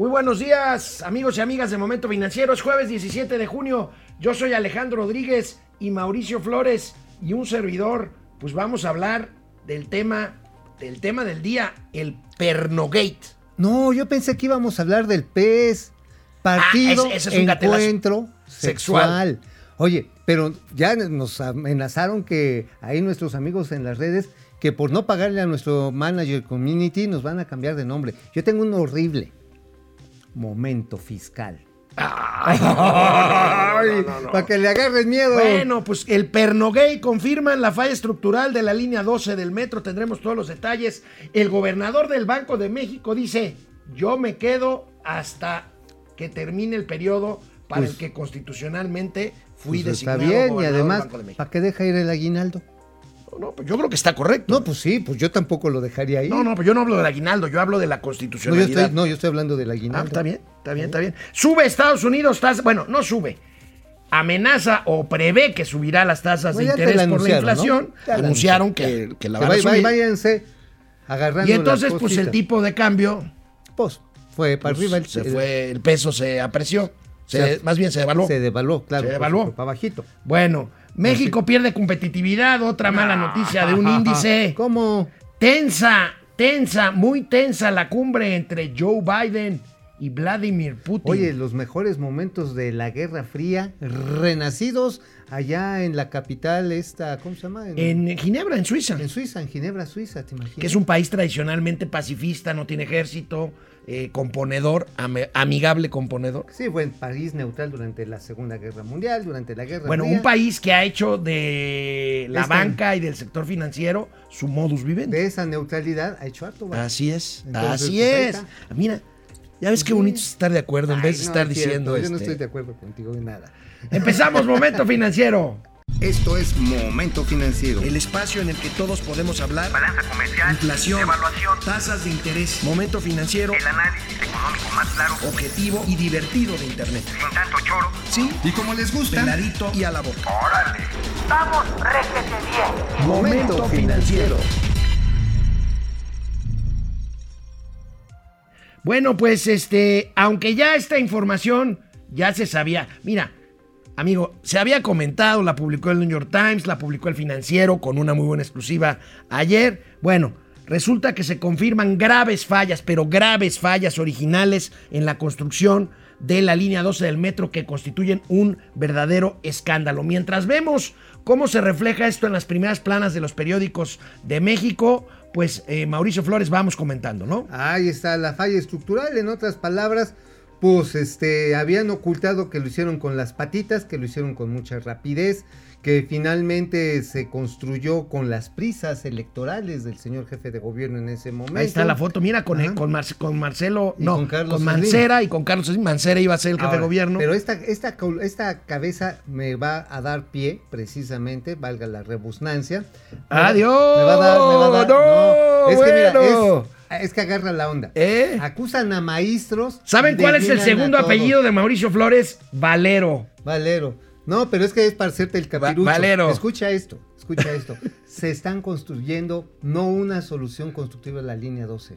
Muy buenos días, amigos y amigas de Momento Financiero. Es jueves 17 de junio. Yo soy Alejandro Rodríguez y Mauricio Flores y un servidor. Pues vamos a hablar del tema, del tema del día, el Pernogate. No, yo pensé que íbamos a hablar del pez. Partido, Ah, ese- ese es un encuentro sexual. sexual. Oye, pero ya nos amenazaron que ahí nuestros amigos en las redes que por no pagarle a nuestro manager community nos van a cambiar de nombre. Yo tengo un horrible momento fiscal. Ay, Ay, no, no, no. Para que le agarren miedo. Bueno, pues el Pernogate confirman la falla estructural de la línea 12 del metro. Tendremos todos los detalles. El gobernador del Banco de México dice: Yo me quedo hasta que termine el periodo para Pues- el que constitucionalmente fui Pues está designado bien y además. ¿para qué deja ir el aguinaldo? No, pues yo creo que está correcto. No, pues sí, pues yo tampoco lo dejaría ahí. No, no, pues yo no hablo del aguinaldo, yo hablo de la No, yo constitucionalidad. estoy, no, yo estoy hablando del Ah, aguinaldo. está bien, está bien, está bien. Sube Estados Unidos, tasa, bueno, no sube. Amenaza o prevé que subirá las tasas Bueno, de interés por la inflación. Anunciaron que, que la van a subir. váyanse agarrando Y entonces, pues el tipo de cambio Pues, fue para pues, arriba. el- se el- fue, el peso se apreció. Se- Se- más bien se devaluó. Se devaluó, claro. Se devaluó. Para bajito. Bueno, México pierde competitividad, otra mala noticia de un índice. ¿Cómo? Tensa, tensa, muy tensa la cumbre entre Joe Biden y Vladimir Putin. Oye, los mejores momentos de la Guerra Fría, renacidos allá en la capital esta, ¿cómo se llama? en Ginebra, en Suiza. en Suiza, en Ginebra, Suiza, ¿te imaginas? que es un país tradicionalmente pacifista, no tiene ejército, eh, componedor, ame- amigable componedor. Sí, fue en París neutral durante la Segunda Guerra Mundial, durante la Guerra Bueno, un país que ha hecho de la Este- banca y del sector financiero su modus vivendi. De esa neutralidad ha hecho harto. ¿va? Así es, Entonces, así pues, es. Mira, ya ves qué bonito es estar de acuerdo en vez de no, estar diciendo Yo no este, estoy de acuerdo contigo en nada. Empezamos Momento Financiero, Esto es Momento Financiero. el espacio en el que todos podemos hablar. balanza comercial, Inflación, evaluación, tasas de interés, Momento Financiero, el análisis económico más claro, objetivo y divertido de Internet. sin tanto choro. Sí, Y como les gusta, peladito y a la boca. ¡Órale! ¡Vamos, réjete bien! Momento Financiero. Bueno, pues este, aunque ya esta información ya se sabía, mira, amigo, se había comentado, la publicó el New York Times, la publicó el Financiero con una muy buena exclusiva ayer. Bueno, resulta que se confirman graves fallas, pero graves fallas originales en la construcción de la línea 12 del metro que constituyen un verdadero escándalo. Mientras vemos cómo se refleja esto en las primeras planas de los periódicos de México, pues eh, Mauricio Flores vamos comentando, ¿no? Ahí está la falla estructural, en otras palabras, pues este habían ocultado que lo hicieron con las patitas, que lo hicieron con mucha rapidez, que finalmente se construyó con las prisas electorales del señor jefe de gobierno en ese momento. Ahí está la foto, mira, con, con, Marce- con Marcelo, Y no, con con, Carlos Slim. Mancera y con Carlos Slim. Mancera iba a ser el jefe Ahora, de gobierno. Pero esta, esta, esta cabeza me va a dar pie, precisamente, valga la rebusnancia. ¡Adiós! Me va a dar, me va a dar. ¡No! es que mira, bueno. es, es que agarra la onda. ¿Eh? Acusan a maestros. ¿Saben cuál es el segundo apellido de Mauricio Flores? Valero. Valero. No, pero es que es para hacerte el capirucho. Valero. Escucha esto, escucha esto. Se están construyendo no una solución constructiva de la línea 12.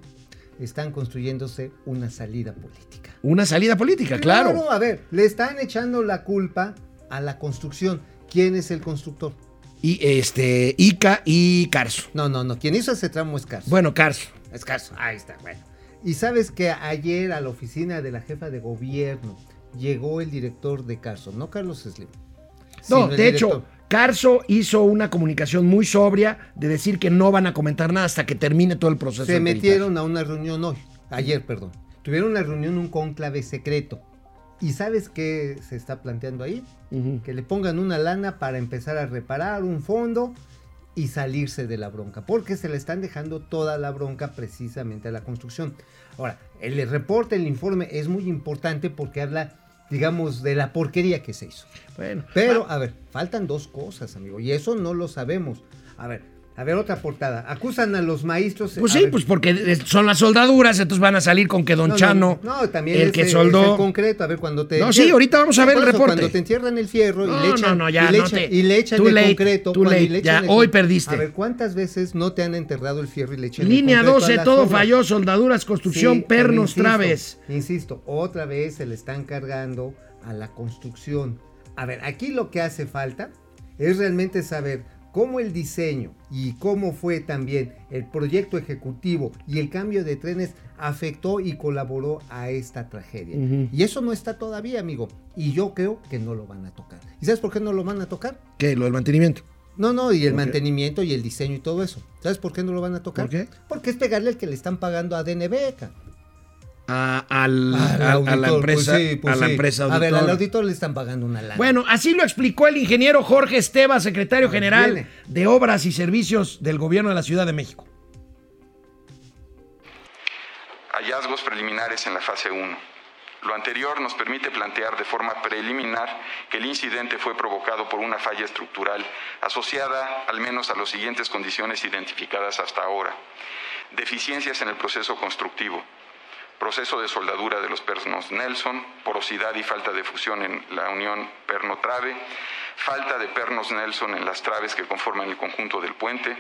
Están construyéndose una salida política. Una salida política, claro. a ver, le están echando la culpa a la construcción. ¿Quién es el constructor? Y este, Ica y Carso. No, no, no. Quien hizo ese tramo es Carso. Bueno, Carso. Es Carso. Ahí está, bueno. Y sabes que ayer a la oficina de la jefa de gobierno llegó el director de Carso, no Carlos Slim. No, de hecho. Carso hizo una comunicación muy sobria de decir que no van a comentar nada hasta que termine todo el proceso. se metieron a una reunión hoy, ayer, perdón. Tuvieron una reunión, un cónclave secreto. ¿Y sabes qué se está planteando ahí? Que le pongan una lana para empezar a reparar un fondo y salirse de la bronca, porque se le están dejando toda la bronca precisamente a la construcción. Ahora, el reporte, el informe es muy importante porque habla, digamos, de la porquería que se hizo. Bueno, Pero, a ver, faltan dos cosas, amigo, y eso no lo sabemos. A ver, A ver, otra portada. Acusan a los maestros. Pues sí, ver, pues porque son las soldaduras, entonces van a salir con que Don no, no, Chano, No, también el es, que es soldó. el concreto. A ver, cuando te. No, sí, ahorita vamos a ver el reporte. Cuando te entierran el fierro No, y le echan. no, no, ya, y le echan, te- y le echan too el late, concreto. late, le ya, el hoy perdiste. A ver, ¿cuántas veces no te han enterrado el fierro y le echan Línea el concreto a 12, las todo obras? falló, soldaduras, construcción, Sí, pernos, insisto, traves. Insisto, otra vez se le están cargando a la construcción. A ver, aquí lo que hace falta es realmente saber cómo el diseño y cómo fue también el proyecto ejecutivo y el cambio de trenes afectó y colaboró a esta tragedia. Y eso no está todavía, amigo. Y yo creo que no lo van a tocar. ¿Y sabes por qué no lo van a tocar? ¿Qué? Lo del mantenimiento. No, no, y el mantenimiento y el diseño y todo eso. ¿Sabes por qué no lo van a tocar? ¿Por qué? Porque es pegarle al que le están pagando a DNB. A, al- Al a- a la auditor, empresa, pues sí, pues a la sí. empresa A ver, al auditor le están pagando una lana. Bueno, así lo explicó el ingeniero Jorge Esteba, secretario general viene. de Obras y Servicios del Gobierno de la Ciudad de México. hallazgos preliminares en la fase 1. Lo anterior nos permite plantear de forma preliminar que el incidente fue provocado por una falla estructural asociada al menos a las siguientes condiciones identificadas hasta ahora. Deficiencias en el proceso constructivo, proceso de soldadura de los pernos Nelson, porosidad y falta de fusión en la unión perno-trave, falta de pernos Nelson en las traves que conforman el conjunto del puente,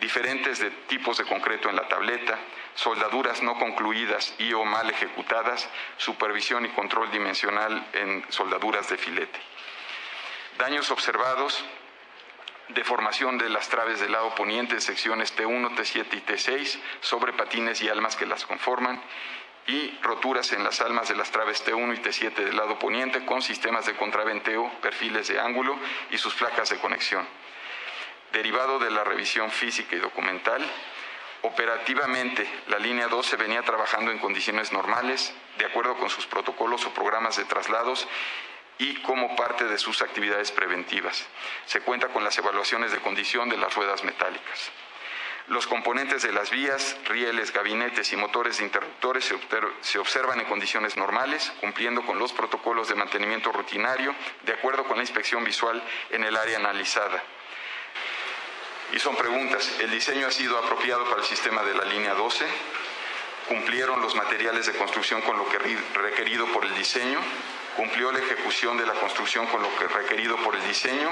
diferentes de tipos de concreto en la tableta, soldaduras no concluidas y o mal ejecutadas, supervisión y control dimensional en soldaduras de filete. Daños observados, deformación de las traves del lado poniente, secciones T1, T7 y T6, sobre patines y almas que las conforman, y roturas en las almas de las traves T1 y T7 del lado poniente con sistemas de contraventeo, perfiles de ángulo y sus placas de conexión. Derivado de la revisión física y documental, operativamente la línea 12 venía trabajando en condiciones normales, de acuerdo con sus protocolos o programas de traslados y como parte de sus actividades preventivas. Se cuenta con las evaluaciones de condición de las ruedas metálicas. Los componentes de las vías, rieles, gabinetes y motores de interruptores se, observan en condiciones normales, cumpliendo con los protocolos de mantenimiento rutinario, de acuerdo con la inspección visual en el área analizada. Y son preguntas. ¿El diseño ha sido apropiado para el sistema de la línea 12? ¿Cumplieron los materiales de construcción con lo que ri- requerido por el diseño? ¿Cumplió la ejecución de la construcción con lo que requerido por el diseño?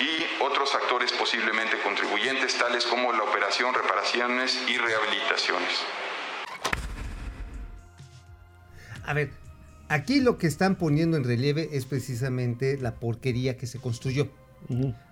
Y otros factores posiblemente contribuyentes, tales como la operación, reparaciones y rehabilitaciones. A ver, aquí lo que están poniendo en relieve es precisamente la porquería que se construyó.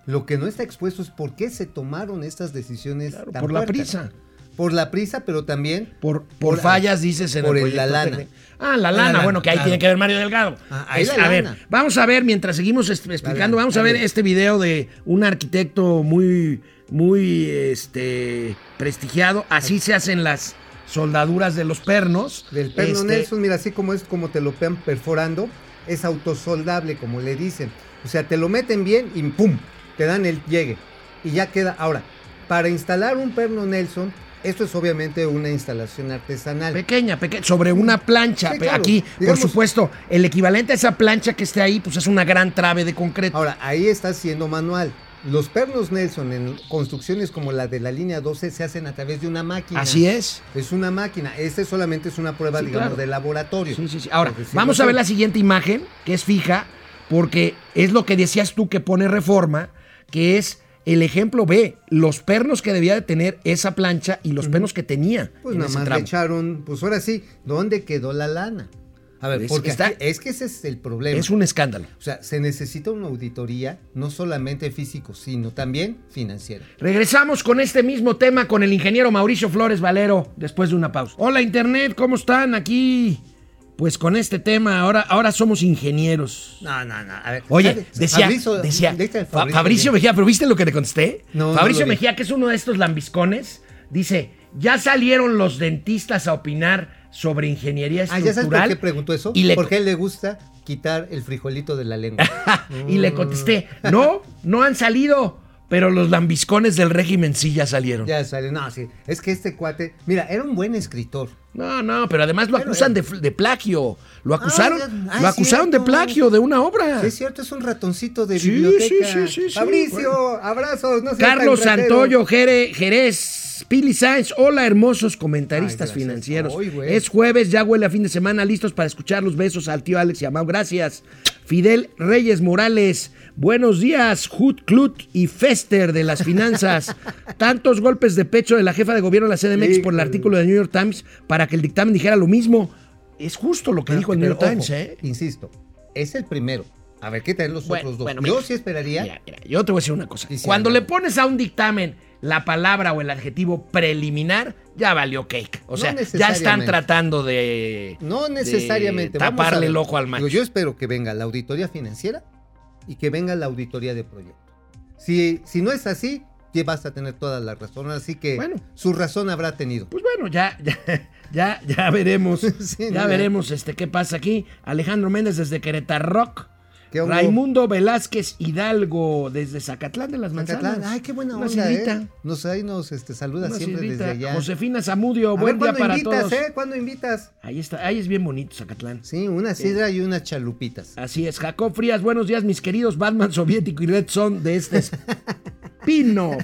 Lo que no está expuesto es por qué se tomaron estas decisiones Claro, tan por la prisa. Por la prisa, pero también Por, por, fallas, dices en por el el- la proyecto lana. Ah, la Ah, lana, la bueno, que ahí claro. tiene que ver Mario Delgado. Ah, ahí Es- la a ver, vamos a ver, mientras seguimos explicando, vamos a ver este video de un arquitecto muy, muy, este, prestigiado. Así se hacen las soldaduras de los pernos. Del perno Este, Nelson, mira, así como es como te lo pegan perforando, es autosoldable, como le dicen. O sea, te lo meten bien y ¡pum! Te dan el llegue. Y ya queda. Ahora, para instalar un perno Nelson, esto es obviamente una instalación artesanal. Pequeña, pequeña, sobre una plancha. Sí, Pe- claro. Aquí, Digamos- por supuesto, el equivalente a esa plancha que esté ahí, pues es una gran trave de concreto. Ahora, ahí está siendo manual. Los pernos Nelson en construcciones como la de la línea 12 se hacen a través de una máquina. Así es. Es una máquina. Este solamente es una prueba, Sí, digamos, claro. de laboratorio. Sí, sí, sí. Ahora, vamos a ver la siguiente imagen, que es fija, porque es lo que decías tú que pone reforma, que es el ejemplo B, los pernos que debía de tener esa plancha y los pernos que tenía. Pues nada más le echaron, pues ahora sí, ¿dónde quedó la lana? A ver, Es- porque está- aquí- es que ese es el problema. Es un escándalo. O sea, se necesita una auditoría, no solamente físico, sino también financiera. Regresamos con este mismo tema con el ingeniero Mauricio Flores Valero después de una pausa. Hola Internet, ¿cómo están? Aquí, pues con este tema, ahora, ahora somos ingenieros. No, no, no. A ver, Oye, decía, Fabricio- decía ¿viste el Fa- Fabricio, Fabricio Mejía, pero ¿viste lo que te contesté? No, no Fabricio vi. Mejía, que es uno de estos lambiscones, dice, ya salieron los dentistas a opinar sobre ingeniería Ah, estructural. ¿ya sabes por qué preguntó eso? Y le, Porque a él le gusta quitar el frijolito de la lengua. y le contesté, no, no han salido, pero los lambiscones del régimen sí ya salieron. Ya sale, no, sí. Es que este cuate, mira, era un buen escritor. No, no, pero además lo Pero, acusan de, de plagio. Lo acusaron, Ah, ah, lo acusaron de plagio de una obra. Sí, es cierto, es un ratoncito de Sí, biblioteca. sí, sí, sí, sí, Fabricio, bueno. abrazos, no Carlos. Santoyo, Jere- Jerez, Pili Sáenz, hola hermosos comentaristas Ay, financieros. Es jueves, ya huele a fin de semana, listos para escuchar los besos al tío Alex y a Mau. Gracias. Fidel Reyes Morales, buenos días, Hut Clut y Fester de las finanzas. Tantos golpes de pecho de la jefa de gobierno de la CDMX por el artículo de New York Times para que el dictamen dijera lo mismo. Es justo lo que dijo el New York ojo, Times, ¿eh? Insisto, es el primero. A ver, ¿qué tal los Bueno, otros dos? bueno, Yo mira. sí esperaría. Mira, mira, yo te voy a decir una cosa. Sí, sí, Cuando le pones a un dictamen la palabra o el adjetivo preliminar, ya valió cake. O No sea, ya están tratando de. No de necesariamente. a taparle el ojo al macho. Yo espero que venga la auditoría financiera y que venga la auditoría de proyecto. Si, si no es así, ya vas a tener toda la razón. Así que Bueno. su razón habrá tenido. Pues bueno, ya, ya, ya, ya veremos. Sí, ya no, veremos este qué pasa aquí. Alejandro Méndez desde Querétaro Rock. Raimundo Velázquez Hidalgo desde Zacatlán de las Manzanas. Ay, qué buena Una onda. ¿eh? Nos, ahí nos este, saluda Una siempre desde allá. Josefina Zamudio, buen ver, día ¿cuándo para invitas, todos. eh? ¿Cuándo invitas? Ahí está, ahí es bien bonito Zacatlán. Sí, una sidra y unas chalupitas. Así es, Jacob Frías, buenos días, mis queridos Batman soviético y Red Son de este spin-off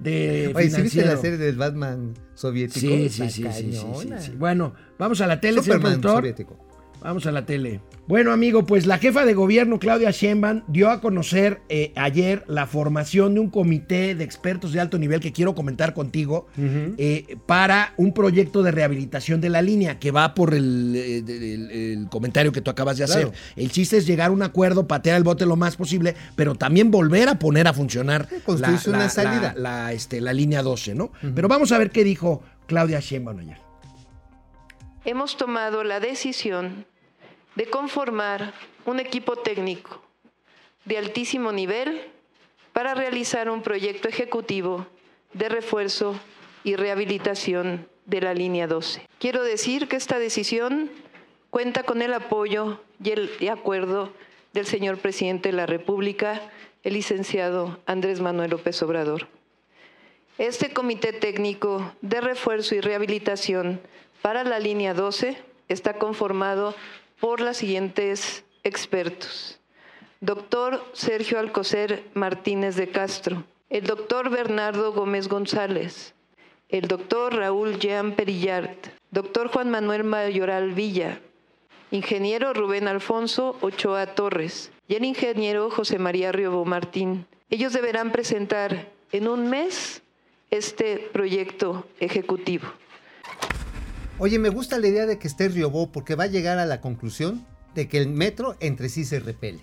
de Oye, ¿sí viste la serie del Batman soviético? Sí, sí, sí, sí, sí. Bueno, vamos a la tele, Superman soviético. Vamos a la tele. Bueno, amigo, pues la jefa de gobierno, Claudia Sheinbaum, dio a conocer eh, ayer la formación de un comité de expertos de alto nivel que quiero comentar contigo eh, para un proyecto de rehabilitación de la línea que va por el, eh, de- el- el comentario que tú acabas de hacer. Claro. El chiste es llegar a un acuerdo, patear el bote lo más posible, pero también volver a poner a funcionar construirse una salida. La, la, este, la línea 12, ¿no? Pero vamos a ver qué dijo Claudia Sheinbaum ayer. hemos tomado la decisión de conformar un equipo técnico de altísimo nivel para realizar un proyecto ejecutivo de refuerzo y rehabilitación de la línea 12. Quiero decir que esta decisión cuenta con el apoyo y el acuerdo del señor presidente de la República, el licenciado Andrés Manuel López Obrador. Este comité técnico de refuerzo y rehabilitación para la línea 12 está conformado por los siguientes expertos. Doctor Sergio Alcocer Martínez de Castro, el doctor Bernardo Gómez González, el doctor Raúl Jean Perillart, doctor Juan Manuel Mayoral Villa, ingeniero Rubén Alfonso Ochoa Torres y el ingeniero José María Riobo Martín. Ellos deberán presentar en un mes este proyecto ejecutivo. Oye, me gusta la idea de que esté Riobó porque va a llegar a la conclusión de que el metro entre sí se repele.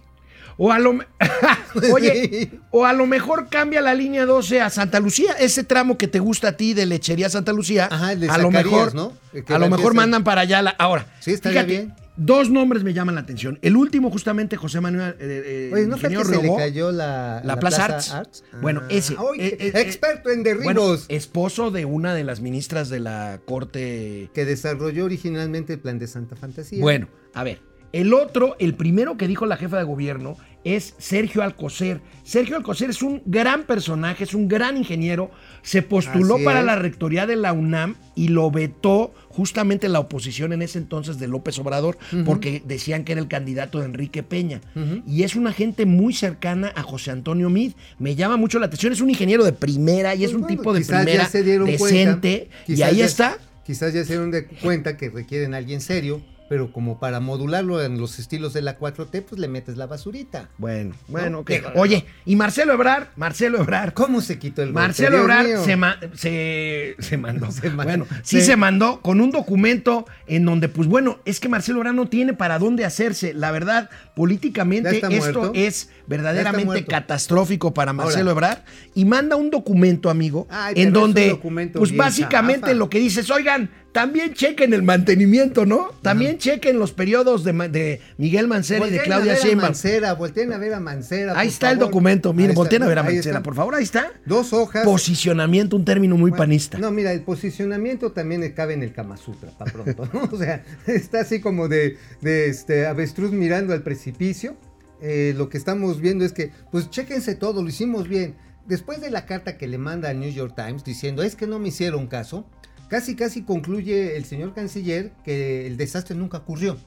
O a lo Oye, o a lo mejor cambia la línea 12 a Santa Lucía, ese tramo que te gusta a ti de Lechería Santa Lucía. Ajá, el de a lo mejor, ¿no? A lo mejor mandan para allá la ahora. Sí, fíjate, bien. Dos nombres me llaman la atención. El último justamente José Manuel eh, eh, Oye, ¿no fue se le cayó la, la, Plaza, Arts. Bueno, Ah, ese. oye, eh, eh, experto en derribos. Bueno, esposo de una de las ministras de la corte que desarrolló originalmente el plan de Santa Fantasía. Bueno, a ver. El otro, el primero que dijo la jefa de gobierno es Sergio Alcocer. Sergio Alcocer es un gran personaje, es un gran ingeniero. Se postuló para la rectoría de la UNAM y lo vetó justamente la oposición en ese entonces de López Obrador porque decían que era el candidato de Enrique Peña. Y es una gente muy cercana a José Antonio Mid. Me llama mucho la atención. Es un ingeniero de primera y es Pues un bueno, tipo de primera se dieron cuenta, decente. y ahí ya- está. Quizás ya se dieron de cuenta que requieren a alguien serio, pero como para modularlo en los estilos de la 4T, pues le metes la basurita. Bueno, bueno, ¿No? ok. Digo, Oye, y Marcelo Ebrar, Marcelo Ebrar. ¿Cómo se quitó el? Marcelo Ebrard se, ma- se, se mandó. Se ma- bueno, sí se- se mandó con un documento en donde, pues bueno, es que Marcelo Ebrard no tiene para dónde hacerse. La verdad, políticamente ¿Ya está esto muerto? es verdaderamente catastrófico para Marcelo Ahora. Ebrard y manda un documento, amigo, Ay, en donde, pues bien básicamente chafa. lo que dices, oigan, también chequen el mantenimiento, ¿no? También chequen los periodos de, Miguel Mancera y de Claudia Sheinbaum. Mancera, volteen a ver a Mancera. Ahí está el documento, miren, volteen a ver a Mancera, por favor, ahí está. Dos hojas. Posicionamiento, un término muy Bueno, panista. No, mira, el posicionamiento también cabe en el Kama Sutra, para pronto, ¿no? O sea, está así como de, de este avestruz mirando al precipicio. Eh, lo que estamos viendo es que, pues, chéquense todo, lo hicimos bien. después de la carta que le manda al New York Times diciendo es que no me hicieron caso, casi casi concluye el señor canciller que el desastre nunca ocurrió.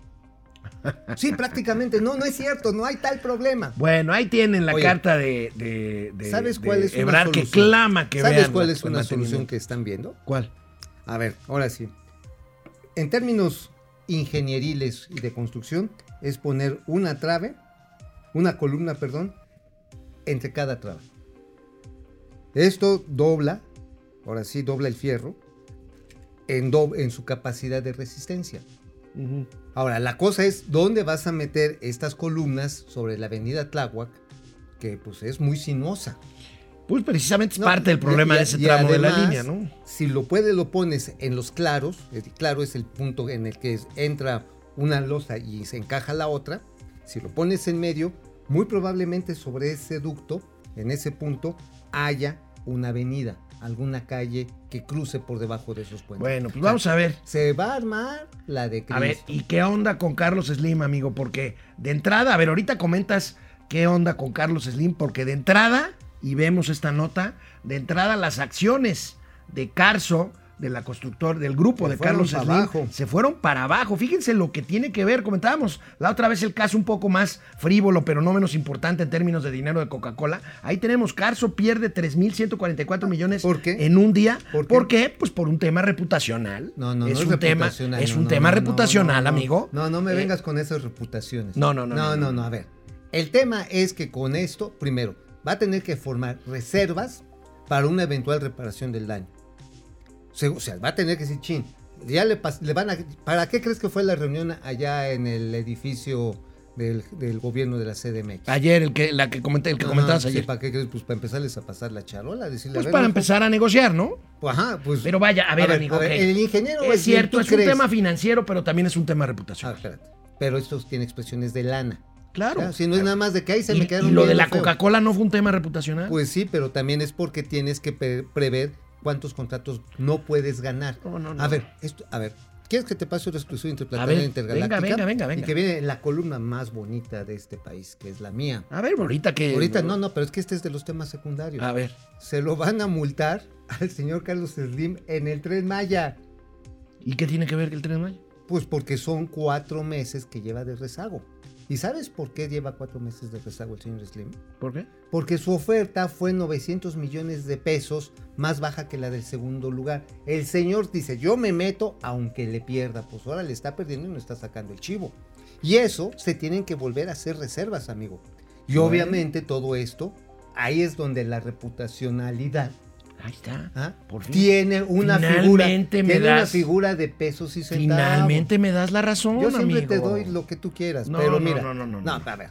Sí, prácticamente, no, no es cierto, no hay tal problema. Bueno, ahí tienen la Oye, carta de, de, de- ¿Sabes de cuál es una Ebrard que clama que ¿Sabes vean cuál es una solución que están viendo? ¿Cuál? A ver, ahora sí. En términos ingenieriles y de construcción, es poner una trave, una columna, perdón, entre cada trave. Esto dobla, ahora sí, dobla el fierro en, do- en su capacidad de resistencia. Ahora, la cosa es dónde vas a meter estas columnas sobre la avenida Tláhuac, que pues es muy sinuosa. Pues precisamente es No, parte del problema y- de ese tramo de la línea, ¿no? Si lo puedes, lo pones en los claros. es- Claro es el punto en el que entra una losa y se encaja la otra. Si lo pones en medio, muy probablemente sobre ese ducto, en ese punto, haya una avenida, alguna calle que cruce por debajo de esos puentes. Bueno, pues vamos a ver. Se va a armar la de Cristo. A ver, ¿y qué onda con Carlos Slim, amigo? Porque de entrada, a ver, ahorita comentas qué onda con Carlos Slim, porque de entrada, y vemos esta nota, de entrada las acciones de Carso, de la constructor, del grupo Se de Carlos Slim, abajo. se fueron para abajo. Fíjense lo que tiene que ver, comentábamos la otra vez el caso un poco más frívolo, pero no menos importante en términos de dinero de Coca-Cola. Ahí tenemos, Carso pierde 3.144 millones ¿Por qué? en un día. ¿Por qué? ¿Por qué? Pues por un tema reputacional. No, no, es no es un tema, reputacional, es no, un no, tema no, reputacional, amigo. No, no me Eh, vengas con esas reputaciones. No, no, no, No, no, no, no. no, a ver. El tema es que con esto, primero, va a tener que formar reservas para una eventual reparación del daño. Se- O sea, va a tener que decir, chin, ya le, le van a... ¿Para qué crees que fue la reunión allá en el edificio del, del gobierno de la CDMX? Ayer, el que, la que comenté, el que Ajá, comentabas sí, ayer. ¿Para qué crees? Pues para empezarles a pasar la charola, decirle... Pues a ver, para empezar a negociar, ¿no? pues, ajá, pues... Pero vaya, a ver, amigo, a ver, ok. el ingeniero... Es cierto, ¿tú es un tema financiero, pero también es un tema Ah, reputacional. espérate. Pero esto tiene expresiones de lana. claro. Claro, si no es nada más de que ahí se y, me quedaron y lo de la. Coca-Cola no fue un tema reputacional. Pues sí, pero también es porque tienes que pre- prever cuántos contratos no puedes ganar. No, no, no. A ver, esto, a ver, ¿quieres que te pase una exclusiva A interplanetaria ver, intergaláctica? venga, venga, venga, Y que viene en la columna más bonita de este país, que es la mía. a ver, ahorita que. Ahorita no, no, pero es que este es de los temas secundarios. A ver. Se lo van a multar al señor Carlos Slim en el Tren Maya. ¿Y qué tiene que ver el tren Maya? Pues porque son cuatro meses que lleva de rezago. ¿Y sabes por qué lleva cuatro meses de rezago el señor Slim? ¿Por qué? Porque su oferta fue 900 millones de pesos más baja que la del segundo lugar. El señor dice, yo me meto aunque le pierda. Pues ahora le está perdiendo y no está sacando el chivo. Y eso se tienen que volver a hacer reservas, amigo. Y obviamente todo esto, ahí es donde la reputacionalidad Ahí está. ¿ah? Por fin. tiene una figura, Finalmente me tiene una das- figura de pesos y centavos. Finalmente me das la razón, Yo siempre amigo. te doy lo que tú quieras, No, pero no, mira. no, no, no, no. a ver.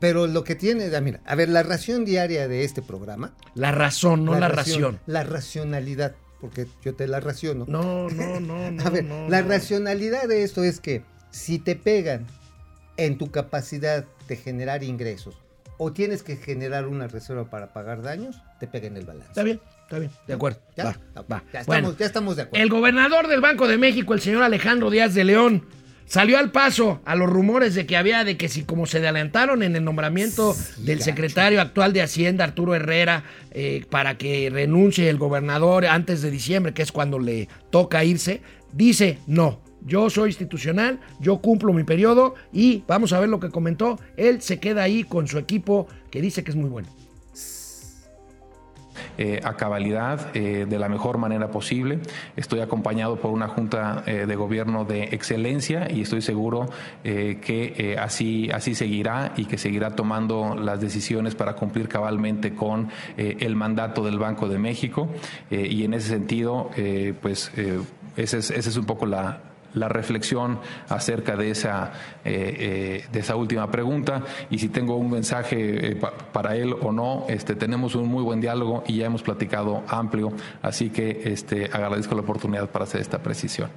Pero lo que tiene, mira, a ver, la ración diaria de este programa. La razón, no la, ración. La racionalidad, porque yo te la raciono. No, no, no, no. a ver, no, la no. racionalidad de esto es que si te pegan en tu capacidad de generar ingresos o tienes que generar una reserva para pagar daños, te pega en el balance. Está bien, está bien. De acuerdo. ¿Ya? Va, va. Ya, estamos, Bueno, ya estamos de acuerdo. El gobernador del Banco de México, el señor Alejandro Díaz de León, salió al paso a los rumores de que había de que si como se adelantaron en el nombramiento del gacho. secretario actual de Hacienda, Arturo Herrera, eh, para que renuncie el gobernador antes de diciembre, que es cuando le toca irse, dice no. Yo soy institucional, yo cumplo mi periodo y vamos a ver lo que comentó. Él se queda ahí con su equipo que dice que es muy bueno. Eh, a cabalidad eh, de la mejor manera posible. Estoy acompañado por una junta eh, de gobierno de excelencia y estoy seguro que así, así seguirá y que seguirá tomando las decisiones para cumplir cabalmente con el mandato del Banco de México. Y en ese sentido, pues esa es, esa es un poco la, la reflexión acerca de esa, eh, eh, de esa última pregunta y si tengo un mensaje eh, pa- para él o no. Este, tenemos un muy buen diálogo y ya hemos platicado amplio, así que este, agradezco la oportunidad para hacer esta precisión.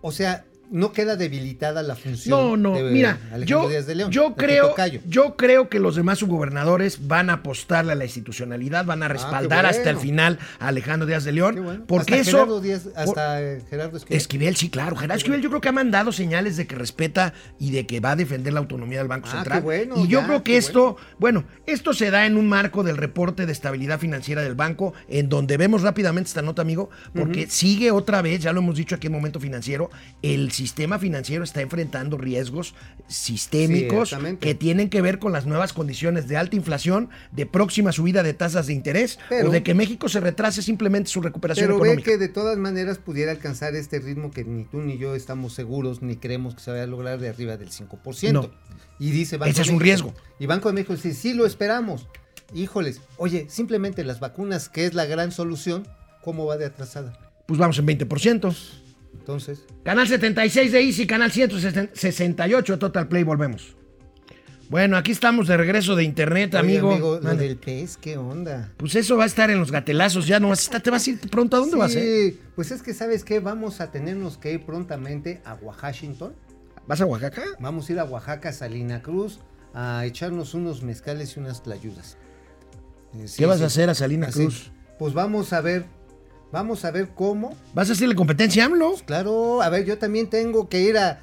O sea, no queda debilitada la función. No, no, de mira, Alejandro yo, Díaz de León, yo creo, yo creo que los demás subgobernadores van a apostarle a la institucionalidad, van a respaldar Ah, qué hasta el final a Alejandro Díaz de León, bueno. porque Hasta eso, Gerardo Díaz- por- hasta eh, Gerardo Esquivel. Esquivel, sí, claro. Gerardo Esquivel yo creo que ha mandado señales de que respeta y de que va a defender la autonomía del Banco Ah, Central. qué bueno, y yo ya, creo que esto, bueno. esto se da en un marco del reporte de estabilidad financiera del banco, en donde vemos rápidamente esta nota, amigo, porque sigue otra vez, ya lo hemos dicho aquí en Momento Financiero, el sistema financiero está enfrentando riesgos sistémicos que tienen que ver con las nuevas condiciones de alta inflación, de próxima subida de tasas de interés Pero- o de que México se retrase simplemente su recuperación Pero ve económica. que de todas maneras pudiera alcanzar este ritmo que ni tú ni yo estamos seguros ni creemos que se vaya a lograr de arriba del 5%. No. Y dice Banco Ese es un México- riesgo. Y Banco de México dice, sí lo esperamos. Híjoles, oye, simplemente las vacunas, que es la gran solución, ¿cómo va de atrasada? Pues vamos en 20%. Entonces, Canal 76 de Easy, canal 168 de Total Play, volvemos. Bueno, aquí estamos de regreso de internet, oye, amigo. lo Mande. del pez, ¿qué onda? Pues eso va a estar en los gatelazos, ya no vas a estar, te vas a ir pronto, ¿a dónde sí, vas? eh? pues es que, ¿sabes qué? Vamos a tenernos que ir prontamente a Washington. ¿Vas a Oaxaca? Vamos a ir a Oaxaca, Salina Cruz, a echarnos unos mezcales y unas tlayudas. Eh, sí, ¿Qué vas sí. a hacer a Salina Así. Cruz? Pues vamos a ver, vamos a ver cómo. ¿Vas a hacerle competencia a AMLO? Claro, a ver, yo también tengo que ir a.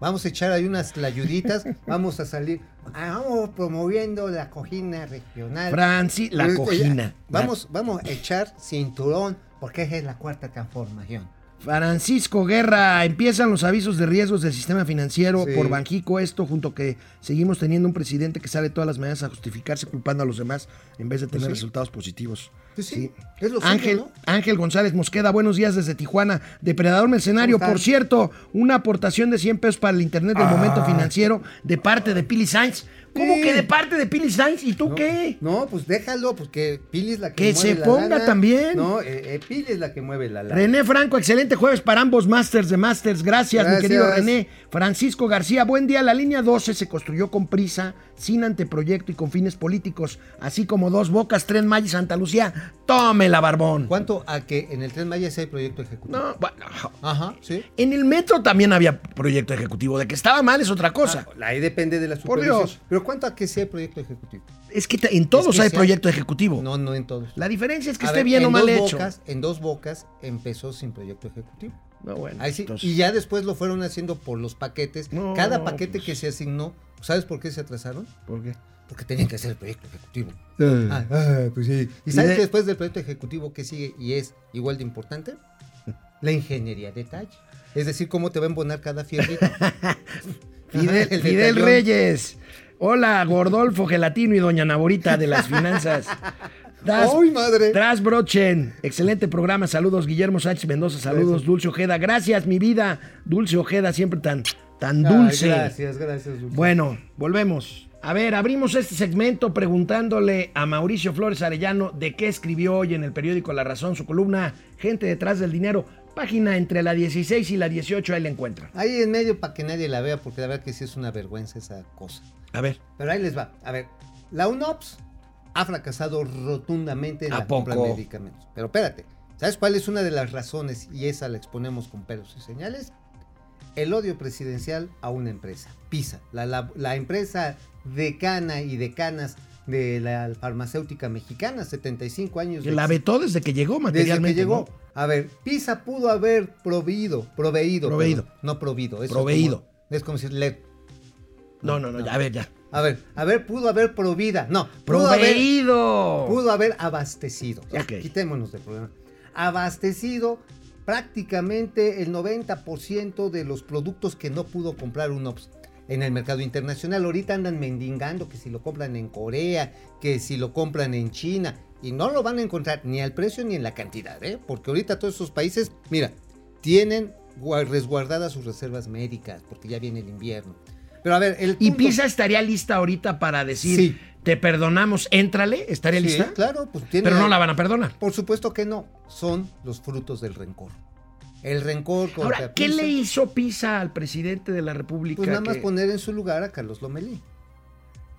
Vamos a echar ahí unas tlayuditas, vamos a salir. ah, Vamos promoviendo la cojina regional. Franci, la Pues, cojina. Vamos, vamos a echar cinturón, porque esa es la cuarta transformación. Francisco Guerra, empiezan los avisos de riesgos del sistema financiero Sí. por Banjico, esto junto que seguimos teniendo un presidente que sale todas las mañanas a justificarse culpando a los demás en vez de tener sí. resultados positivos. Pues sí, es lo Ángel, ¿no? Ángel González Mosqueda, buenos días desde Tijuana. Depredador Mercenario, por cierto, una aportación de 100 pesos para el Internet del momento financiero de parte de Pili Sainz. ¿Cómo que de parte de Pili Sainz? ¿Y tú No, qué? No, pues déjalo, pues que Pili es la que, Que mueve se la ponga lana. también. No, eh, eh, Pili es la que mueve la lana. René Franco, excelente jueves para ambos Masters de Masters. Gracias, mi querido René. Francisco García, buen día. La línea 12 se construyó con prisa, sin anteproyecto y con fines políticos, así como dos bocas, Tren Maya y Santa Lucía. Tómela, barbón. ¿Cuánto a que en el Tren Maya sí hay proyecto ejecutivo? No, bueno, Ajá, sí. en el metro también había proyecto ejecutivo. De que estaba mal es otra cosa. Ah, ahí depende de la Por supervisión. Dios. Pero ¿cuánto a que sí hay proyecto ejecutivo? Es que en todos Es que hay proyecto ejecutivo. No, no en todos. La diferencia es que A esté ver, bien en o mal dos hecho. Bocas, en dos bocas empezó sin proyecto ejecutivo. No, bueno, Ahí sí, entonces- y ya después lo fueron haciendo por los paquetes. No, Cada paquete pues. que se asignó, ¿sabes por qué se atrasaron? ¿Por qué? Porque tenían que hacer el proyecto ejecutivo. Ah, ah, pues sí. ¿Y Y sabes de- que después del proyecto ejecutivo que sigue y es igual de importante? La ingeniería de detalle. Es decir, cómo te va a embonar cada fierrito. Fidel, El Fidel. Reyes. Hola, Gordolfo Gelatino y Doña Naborita de las finanzas. Das, ¡Ay, madre! Das Brochen, excelente programa. Saludos, Guillermo Sánchez Mendoza. Saludos. Dulce Ojeda. Gracias, mi vida. Dulce Ojeda, siempre tan, tan Ay, dulce. gracias, gracias. Dulce. Bueno, volvemos. A ver, abrimos este segmento preguntándole a Mauricio Flores Arellano de qué escribió hoy en el periódico La Razón, su columna Gente detrás del dinero, página entre la 16 y la 18, ahí la encuentra. Ahí en medio para que nadie la vea, porque la verdad que sí es una vergüenza esa cosa. A ver. Pero ahí les va. A ver, la UNOPS ha fracasado rotundamente en ¿A la compra poco? de medicamentos. Pero espérate, ¿sabes cuál es una de las razones? Y esa la exponemos con pelos y señales. El odio presidencial a una empresa, PISA, la, la- la empresa decana y decanas de la farmacéutica mexicana, 75 años. De la vetó desde que llegó desde materialmente. que llegó. ¿no? A ver, PISA pudo haber proveído, proveído. Proveído. perdón, no provido. eso es Proveído. como- Es como. No, no, no, ya, a ver, ya. A ver, a ver, pudo haber provida. No, pudo haber, Proveído. pudo haber abastecido. Ya, Ok. quitémonos del problema. Abastecido prácticamente el 90% de los productos que no pudo comprar UNOPS en el mercado internacional. Ahorita andan mendigando que si lo compran en Corea, que si lo compran en China. Y no lo van a encontrar ni al precio ni en la cantidad, ¿eh? Porque ahorita todos esos países, mira, tienen gua- resguardadas sus reservas médicas, porque ya viene el invierno. Pero a ver, el Y Pisa estaría lista ahorita para decir, Sí. te perdonamos, éntrale, estaría Sí, lista. claro, pues tiene. Pero no la van a perdonar. Por supuesto que no. Son los frutos del rencor. El rencor contra Ahora, ¿qué Pisa, le hizo Pisa al presidente de la República? Pues nada más que- poner en su lugar a Carlos Lomelí.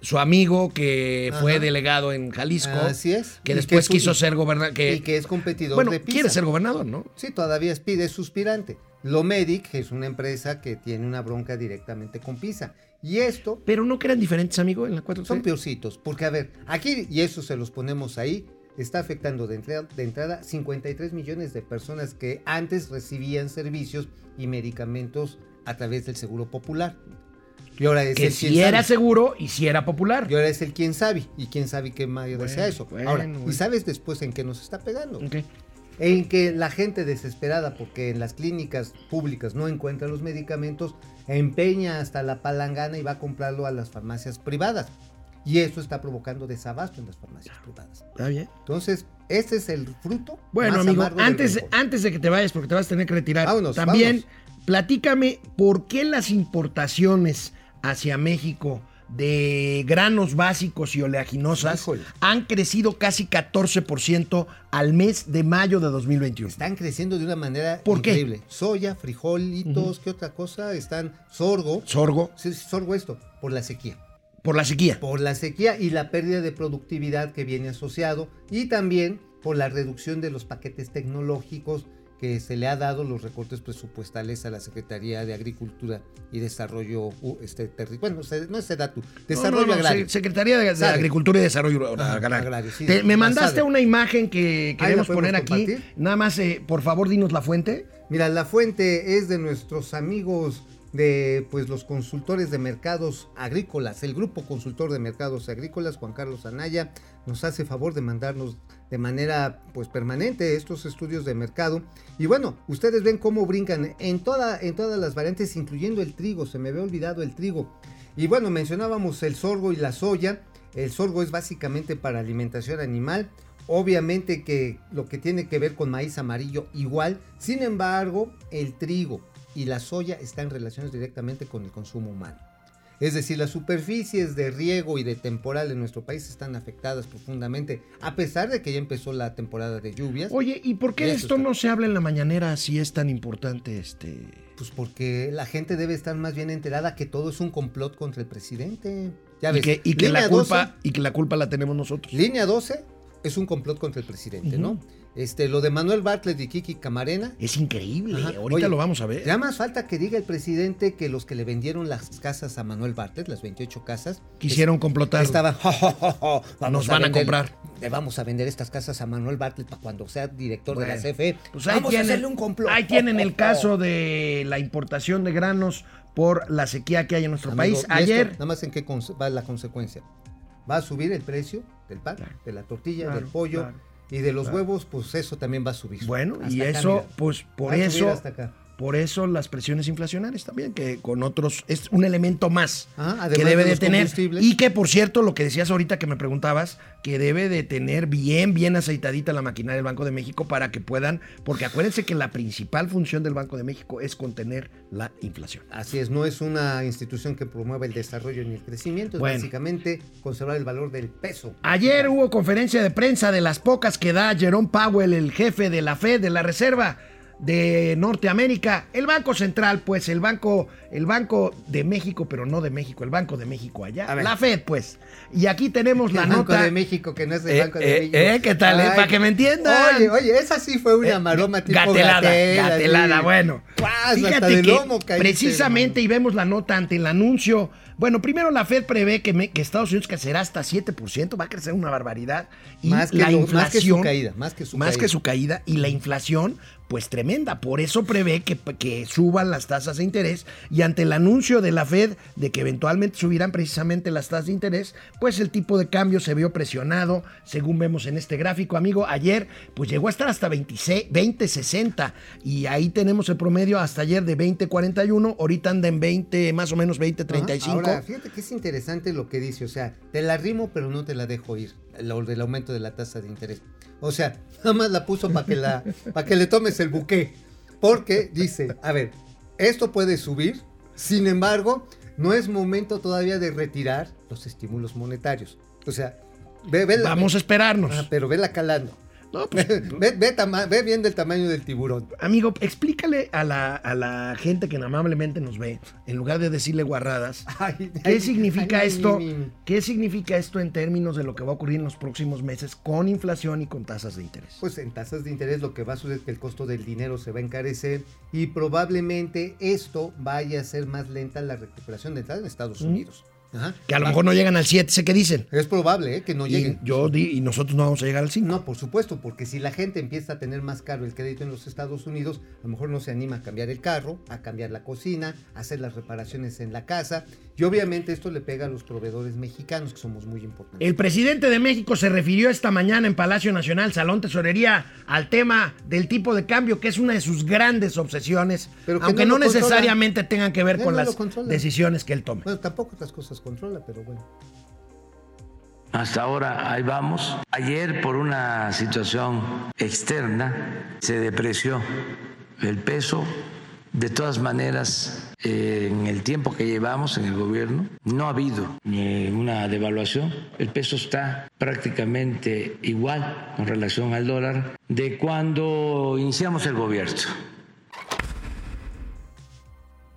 Su amigo que fue delegado en Jalisco. Así es. Que después que quiso ser gobernador. Que, Y que es competidor bueno, de Pisa. quiere ser gobernador, ¿no? Sí, todavía es, pide, es suspirante. Lomedic, que es una empresa que tiene una bronca directamente con Pisa. Y esto Pero no que eran diferentes, amigo, en la 4 son peorcitos, porque a ver, aquí, y eso se los ponemos ahí, está afectando de entrada, de entrada 53 millones de personas que antes recibían servicios y medicamentos a través del Seguro Popular. Y ahora es Que el si quien era sabe. seguro y si era popular. Y ahora es el quién sabe. Y quién sabe qué mayo Bueno, desea eso. bueno, ahora, bueno. ¿y sabes después en qué nos está pegando? En que la gente desesperada porque en las clínicas públicas no encuentra los medicamentos, empeña hasta la palangana y va a comprarlo a las farmacias privadas. Y eso está provocando desabasto en las farmacias privadas. Está bien. Entonces, este es el fruto. Bueno, más amigo, antes, antes de que te vayas, porque te vas a tener que retirar, Vámonos, también vámonos. platícame por qué las importaciones hacia México de granos básicos y oleaginosas Híjole. han crecido casi 14% al mes de mayo de 2021. Están creciendo de una manera ¿Por qué? increíble. Soya, frijolitos, ¿qué otra cosa? Están sorgo. Sorgo, sí, sorgo esto, por la sequía. por la sequía. por la sequía y la pérdida de productividad que viene asociado y también por la reducción de los paquetes tecnológicos que se le ha dado los recortes presupuestales a la Secretaría de Agricultura y Desarrollo uh, este, terri- bueno, no es SEDATU, Desarrollo No, no, no, Agrario. Se- Secretaría de. Agricultura y Desarrollo Agrario. agrario, sí, Te- sí, me mandaste sabe. una imagen que queremos poner aquí. Nada más, eh, por favor, dinos la fuente. Mira, la fuente es de nuestros amigos de pues los consultores de mercados agrícolas, el grupo consultor de mercados agrícolas, Juan Carlos Anaya, nos hace favor de mandarnos de manera pues permanente estos estudios de mercado. Y bueno, ustedes ven cómo brincan en, toda, en todas las variantes, incluyendo el trigo, se me había olvidado el trigo. Y bueno, mencionábamos el sorgo y la soya. El sorgo es básicamente para alimentación animal. Obviamente que lo que tiene que ver con maíz amarillo igual. Sin embargo, el trigo y la soya están relacionados directamente con el consumo humano. Es decir, las superficies de riego y de temporal en nuestro país están afectadas profundamente, a pesar de que ya empezó la temporada de lluvias. Oye, ¿y por qué de esto está. no se habla en la mañanera si es tan importante este? Pues porque la gente debe estar más bien enterada que todo es un complot contra el presidente. Ya Y ves, que, y que la culpa 12 y que la culpa la tenemos nosotros. Línea 12 es un complot contra el presidente, ¿no? Este, lo de Manuel Bartlett y Kiki Camarena. Es increíble. Ajá. Ahorita Oye, lo vamos a ver. Ya más falta que diga el presidente que los que le vendieron las casas a Manuel Bartlett, las 28 casas, Quisieron complotar. estaban, "Jo, jo, jo, jo, Nos van a vender- comprar. Le vamos a vender estas casas a Manuel Bartlett para cuando sea director de la CFE. Pues vamos tienen, a hacerle un complot. Ahí tienen el caso de la importación de granos por la sequía que hay en nuestro Amigo, país. ¿y esto Ayer, nada más en qué va la consecuencia. Va a subir el precio del pan, Claro. de la tortilla, Claro, del pollo claro, y de los huevos, pues eso también va a subir. bueno, y Hasta acá, eso, mira. pues por Va a subir eso, hasta acá. Por eso las presiones inflacionarias también, que con otros es un elemento más Ajá, que debe de tener. Y que por cierto, lo que decías ahorita que me preguntabas, que debe de tener bien, bien aceitadita la maquinaria del Banco de México para que puedan, porque acuérdense que la principal función del Banco de México es contener la inflación. Así es, no es una institución que promueva el desarrollo ni el crecimiento, es básicamente conservar el valor del peso. Ayer hubo conferencia de prensa de las pocas que da Jerome Powell, el jefe de la Fed, de la Reserva de Norteamérica, el Banco Central, pues el Banco, el Banco de México, pero no de México, el Banco de México allá, la Fed, pues. Y aquí tenemos la el Banco nota. de México, que no es el Eh, Banco de eh, México. eh, ¿qué tal, eh? Ay, Para que me entiendan. Oye, oye, esa sí fue una maroma tipo gatelada, gatela, gatelada, sí. bueno. Guas, Fíjate que lomo caíste, precisamente, hermano. y vemos la nota ante el anuncio. Bueno, primero la Fed prevé que, me- que Estados Unidos crecerá hasta 7%, va a crecer una barbaridad. Y Más que la lo- más que su caída, más que su más caída. que su caída, y la inflación, pues tremenda. Por eso prevé que, que suban las tasas de interés. Y ante el anuncio de la Fed de que eventualmente subirán precisamente las tasas de interés, pues el tipo de cambio se vio presionado, según vemos en este gráfico, amigo. Ayer, pues llegó a estar hasta 26, 20.60 y ahí tenemos el promedio hasta ayer de 20.41. Ahorita anda en 20, más o menos 20.35. Ajá. Ahora, fíjate que es interesante lo que dice, o sea, te la rimo pero no te la dejo ir, lo del aumento de la tasa de interés. O sea, nada más la puso para que la para que le tomes el buque, porque dice, a ver, esto puede subir, sin embargo, no es momento todavía de retirar los estímulos monetarios. O sea, ve, ve la- Vamos a esperarnos. Ajá, pero vela calando. No, pues, Ve, ve tama- ve viendo el tamaño del tiburón. amigo, explícale a la, a la gente que amablemente nos ve, en lugar de decirle guarradas, Ay, ¿qué ay, significa ay, esto? ¿Qué significa esto en términos de lo que va a ocurrir en los próximos meses con inflación y con tasas de interés? Pues en tasas de interés lo que va a suceder es que el costo del dinero se va a encarecer y probablemente esto vaya a ser más lenta la recuperación de entrada en Estados Unidos. Ajá. que a lo mejor no llegan al 7, sé que dicen. Es probable ¿eh? que no Y, lleguen. yo di- y nosotros no vamos a llegar al 5. No, por supuesto, porque si la gente empieza a tener más caro el crédito en los Estados Unidos, a lo mejor no se anima a cambiar el carro, a cambiar la cocina, a hacer las reparaciones en la casa. Y obviamente esto le pega a los proveedores mexicanos, que somos muy importantes. El presidente de México se refirió esta mañana en Palacio Nacional, Salón Tesorería, al tema del tipo de cambio, que es una de sus grandes obsesiones, Pero que aunque no necesariamente tengan que ver con no las decisiones que él tome. Bueno, tampoco otras cosas controla, pero bueno. Hasta ahora ahí vamos. Ayer por una situación externa se depreció el peso. De todas maneras, eh, en el tiempo que llevamos en el gobierno, no ha habido eh, una devaluación. El peso está prácticamente igual con relación al dólar de cuando iniciamos el gobierno.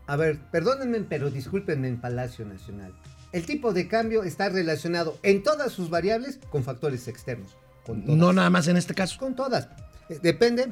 A ver, perdónenme, pero discúlpenme en Palacio Nacional. El tipo de cambio está relacionado en todas sus variables con factores externos. Con todas. No nada más en este caso. Con todas. Eh, Depende,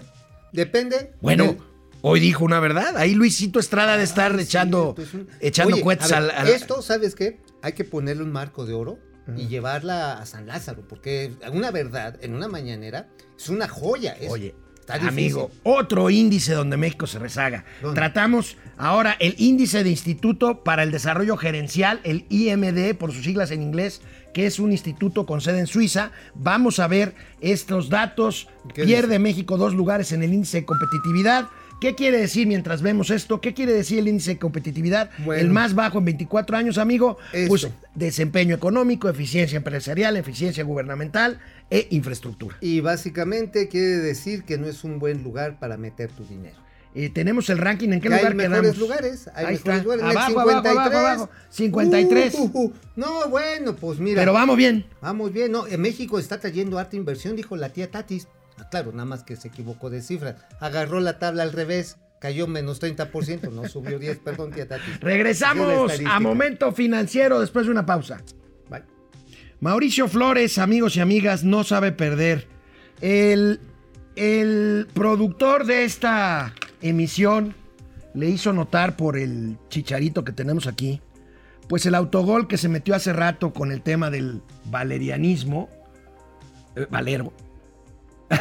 depende. Bueno, del- hoy dijo una verdad. Ahí Luisito Estrada de estar Ah, echando, echando Oye, ver, al, al- Esto, ¿sabes qué? Hay que ponerle un marco de oro y llevarla a San Lázaro, porque una verdad en una mañanera es una joya. es- Oye, está amigo, otro índice donde México se rezaga. ¿Dónde? Tratamos ahora el índice de Instituto para el Desarrollo Gerencial, el IMD, por sus siglas en inglés, que es un instituto con sede en Suiza. Vamos a ver estos datos. ¿Qué Pierde dice? México dos lugares en el índice de competitividad. ¿Qué quiere decir mientras vemos esto? ¿Qué quiere decir el índice de competitividad? Bueno. el más bajo en 24 años, amigo. Pues Esto. desempeño económico, eficiencia empresarial, eficiencia gubernamental e infraestructura. Y básicamente quiere decir que no es un buen lugar para meter tu dinero. Eh, tenemos el ranking en qué Que hay lugar mejores quedamos? lugares, hay Ahí mejores lugares. En el Abajo, abajo, abajo, 53. abajo. 53. Uh, uh, uh. No, bueno, pues mira. Pero vamos bien. Vamos bien, no, en México está trayendo harta inversión, dijo la tía Tatis. Ah, claro, nada más que se equivocó de cifra. Agarró la tabla al revés, cayó menos 30%, no subió 10, perdón, tía la Regresamos a Momento Financiero después de una pausa. Bye. Mauricio Flores, amigos y amigas, no sabe perder. El, el productor de esta emisión le hizo notar por el chicharito que tenemos aquí, pues el autogol que se metió hace rato con el tema del valerianismo. eh, Valero.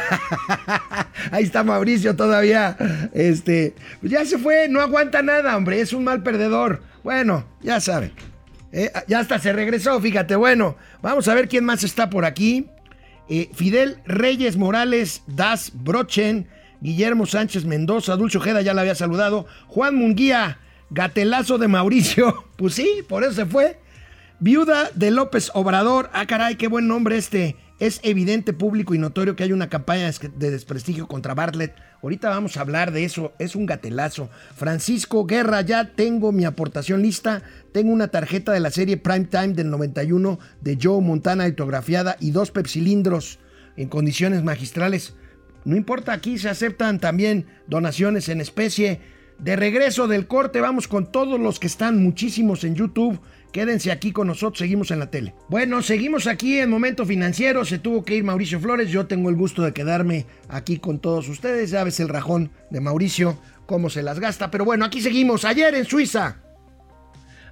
Ahí está Mauricio todavía. Este, ya se fue, no aguanta nada, hombre, es un mal perdedor. Bueno, ya saben. Eh, ya hasta se regresó, fíjate. Bueno, vamos a ver quién más está por aquí. Eh, Fidel Reyes Morales, Das Brochen, Guillermo Sánchez Mendoza, Dulce Ojeda, ya la había saludado. Juan Munguía, Gatelazo de Mauricio. Pues sí, por eso se fue. Viuda de López Obrador. Ah, caray, qué buen nombre este. Es evidente, público y notorio que hay una campaña de desprestigio contra Bartlett. Ahorita vamos a hablar de eso. Es un gatelazo. Francisco Guerra, ya tengo mi aportación lista. Tengo una tarjeta de la serie Prime Time del 91 de Joe Montana autografiada y dos pepsilindros en condiciones magistrales. No importa, aquí se aceptan también donaciones en especie. De regreso del corte, vamos con todos los que están, muchísimos en YouTube. Quédense aquí con nosotros, seguimos en la tele. Bueno, seguimos aquí en Momento Financiero. Se tuvo que ir Mauricio Flores. Yo tengo el gusto de quedarme aquí con todos ustedes. Ya ves el rajón de Mauricio, cómo se las gasta. Pero bueno, aquí seguimos. Ayer en Suiza.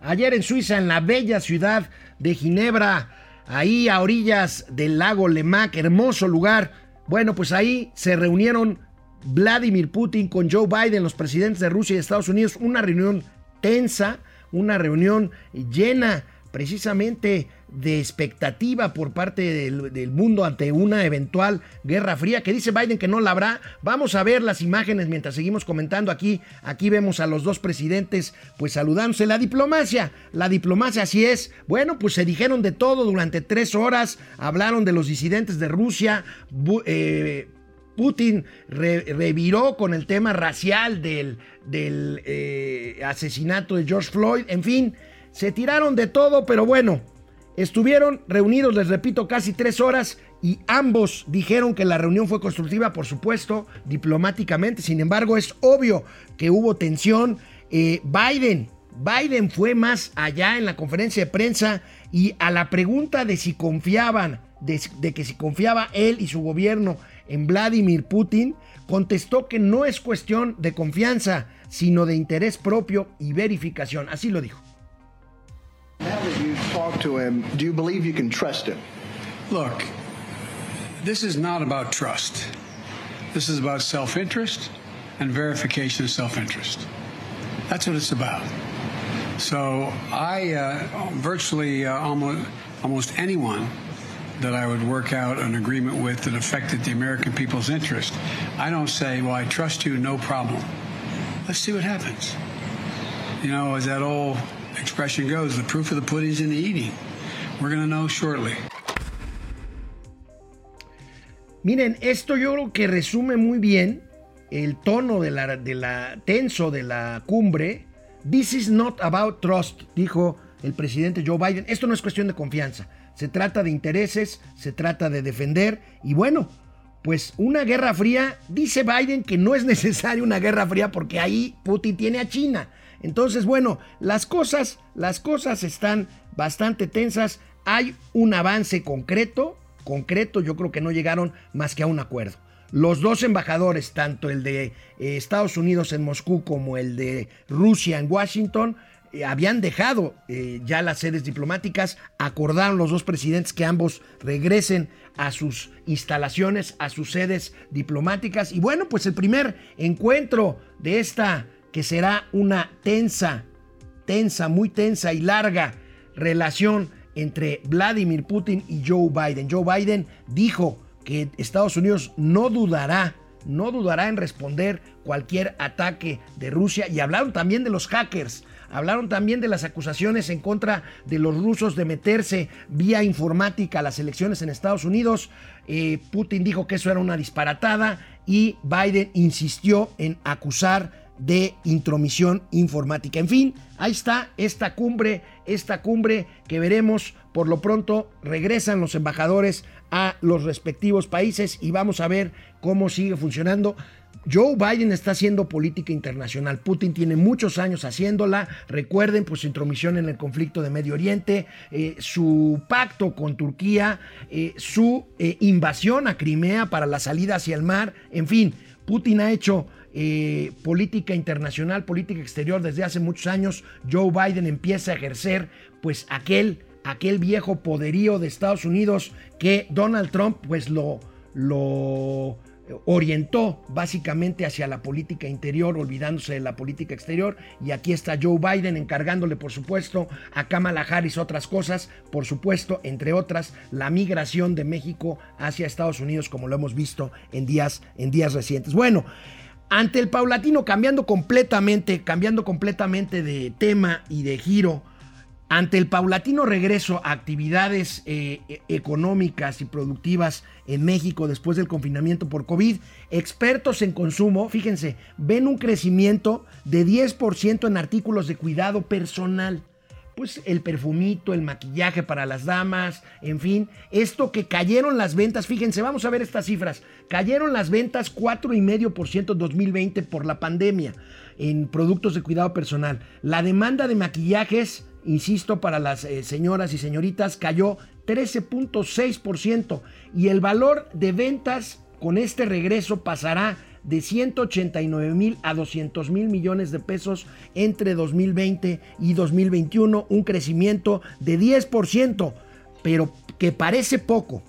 Ayer en Suiza, en la bella ciudad de Ginebra, ahí a orillas del lago Lemac, hermoso lugar. Bueno, pues ahí se reunieron Vladimir Putin con Joe Biden, los presidentes de Rusia y Estados Unidos, una reunión tensa, una reunión llena precisamente de expectativa por parte del, mundo ante una eventual guerra fría, que dice Biden que no la habrá. Vamos a ver las imágenes mientras seguimos comentando aquí. Aquí vemos a los dos presidentes pues saludándose. La diplomacia, la diplomacia así es. Bueno, pues se dijeron de todo durante tres horas, hablaron de los disidentes de Rusia, eh, Putin re, reviró con el tema racial del, del eh, asesinato de George Floyd, en fin, se tiraron de todo, pero bueno, Estuvieron reunidos, les repito, casi tres horas y ambos dijeron que la reunión fue constructiva, por supuesto, diplomáticamente. Sin embargo, es obvio que hubo tensión. Eh, Biden, Biden fue más allá en la conferencia de prensa y a la pregunta de si confiaban, de que si confiaba él y su gobierno en Vladimir Putin, contestó que no es cuestión de confianza, sino de interés propio y verificación. Así lo dijo. Now that you've talked to him, do you believe you can trust him? Look, this is not about trust. This is about self interest and verification of self interest. That's what it's about. So I uh, virtually uh, almost, almost anyone that I would work out an agreement with that affected the American people's interest, I don't say, well, I trust you, no problem. Let's see what happens. You know, as that old expression goes, the proof of the pudding's in the eating. We're going to know shortly. Miren, esto yo creo que resume muy bien el tono de la, de la tenso de la cumbre. This is not about trust, dijo el presidente Joe Biden. Esto no es cuestión de confianza. Se trata de intereses, se trata de defender. Y bueno, pues una guerra fría, dice Biden que no es necesaria una guerra fría porque ahí Putin tiene a China. Entonces, bueno, las cosas, las cosas están bastante tensas. Hay un avance concreto, concreto, yo creo que no llegaron más que a un acuerdo. Los dos embajadores, tanto el de eh, Estados Unidos en Moscú como el de Rusia en Washington, eh, habían dejado eh, ya las sedes diplomáticas, acordaron los dos presidentes que ambos regresen a sus instalaciones, a sus sedes diplomáticas. Y bueno, pues el primer encuentro de esta que será una tensa, tensa, muy tensa y larga relación entre Vladimir Putin y Joe Biden. Joe Biden dijo que Estados Unidos no dudará, no dudará en responder cualquier ataque de Rusia y hablaron también de los hackers. Hablaron también de las acusaciones en contra de los rusos de meterse vía informática a las elecciones en Estados Unidos. Eh, Putin dijo que eso era una disparatada y Biden insistió en acusar de intromisión informática. En fin, ahí está esta cumbre, esta cumbre que veremos por lo pronto. Regresan los embajadores a los respectivos países y vamos a ver cómo sigue funcionando. Joe Biden está haciendo política internacional. Putin tiene muchos años haciéndola. Recuerden pues su intromisión en el conflicto de Medio Oriente, eh, su pacto con Turquía, eh, su eh, invasión a Crimea para la salida hacia el mar. En fin, Putin ha hecho política internacional, política exterior desde hace muchos años. Joe Biden empieza a ejercer pues aquel, aquel viejo poderío de Estados Unidos que Donald Trump pues lo, lo orientó básicamente hacia la política interior, olvidándose de la política exterior. Y aquí está Joe Biden encargándole, por supuesto, a Kamala Harris otras cosas, por supuesto, entre otras, la migración de México hacia Estados Unidos, como lo hemos visto en días, en días recientes. Bueno, ante el paulatino, cambiando completamente, cambiando completamente de tema y de giro, ante el paulatino regreso a actividades eh, e- económicas y productivas en México después del confinamiento por COVID, expertos en consumo, fíjense, ven un crecimiento de 10% en artículos de cuidado personal. Pues el perfumito, el maquillaje para las damas, en fin, esto que cayeron las ventas, fíjense, vamos a ver estas cifras, cayeron las ventas 4,5% en 2020 por la pandemia en productos de cuidado personal. La demanda de maquillajes insisto, para las eh, señoras y señoritas cayó 13.6% y el valor de ventas con este regreso pasará de 189 mil a 200 mil millones de pesos entre 2020 y 2021, un crecimiento de 10%, pero que parece poco.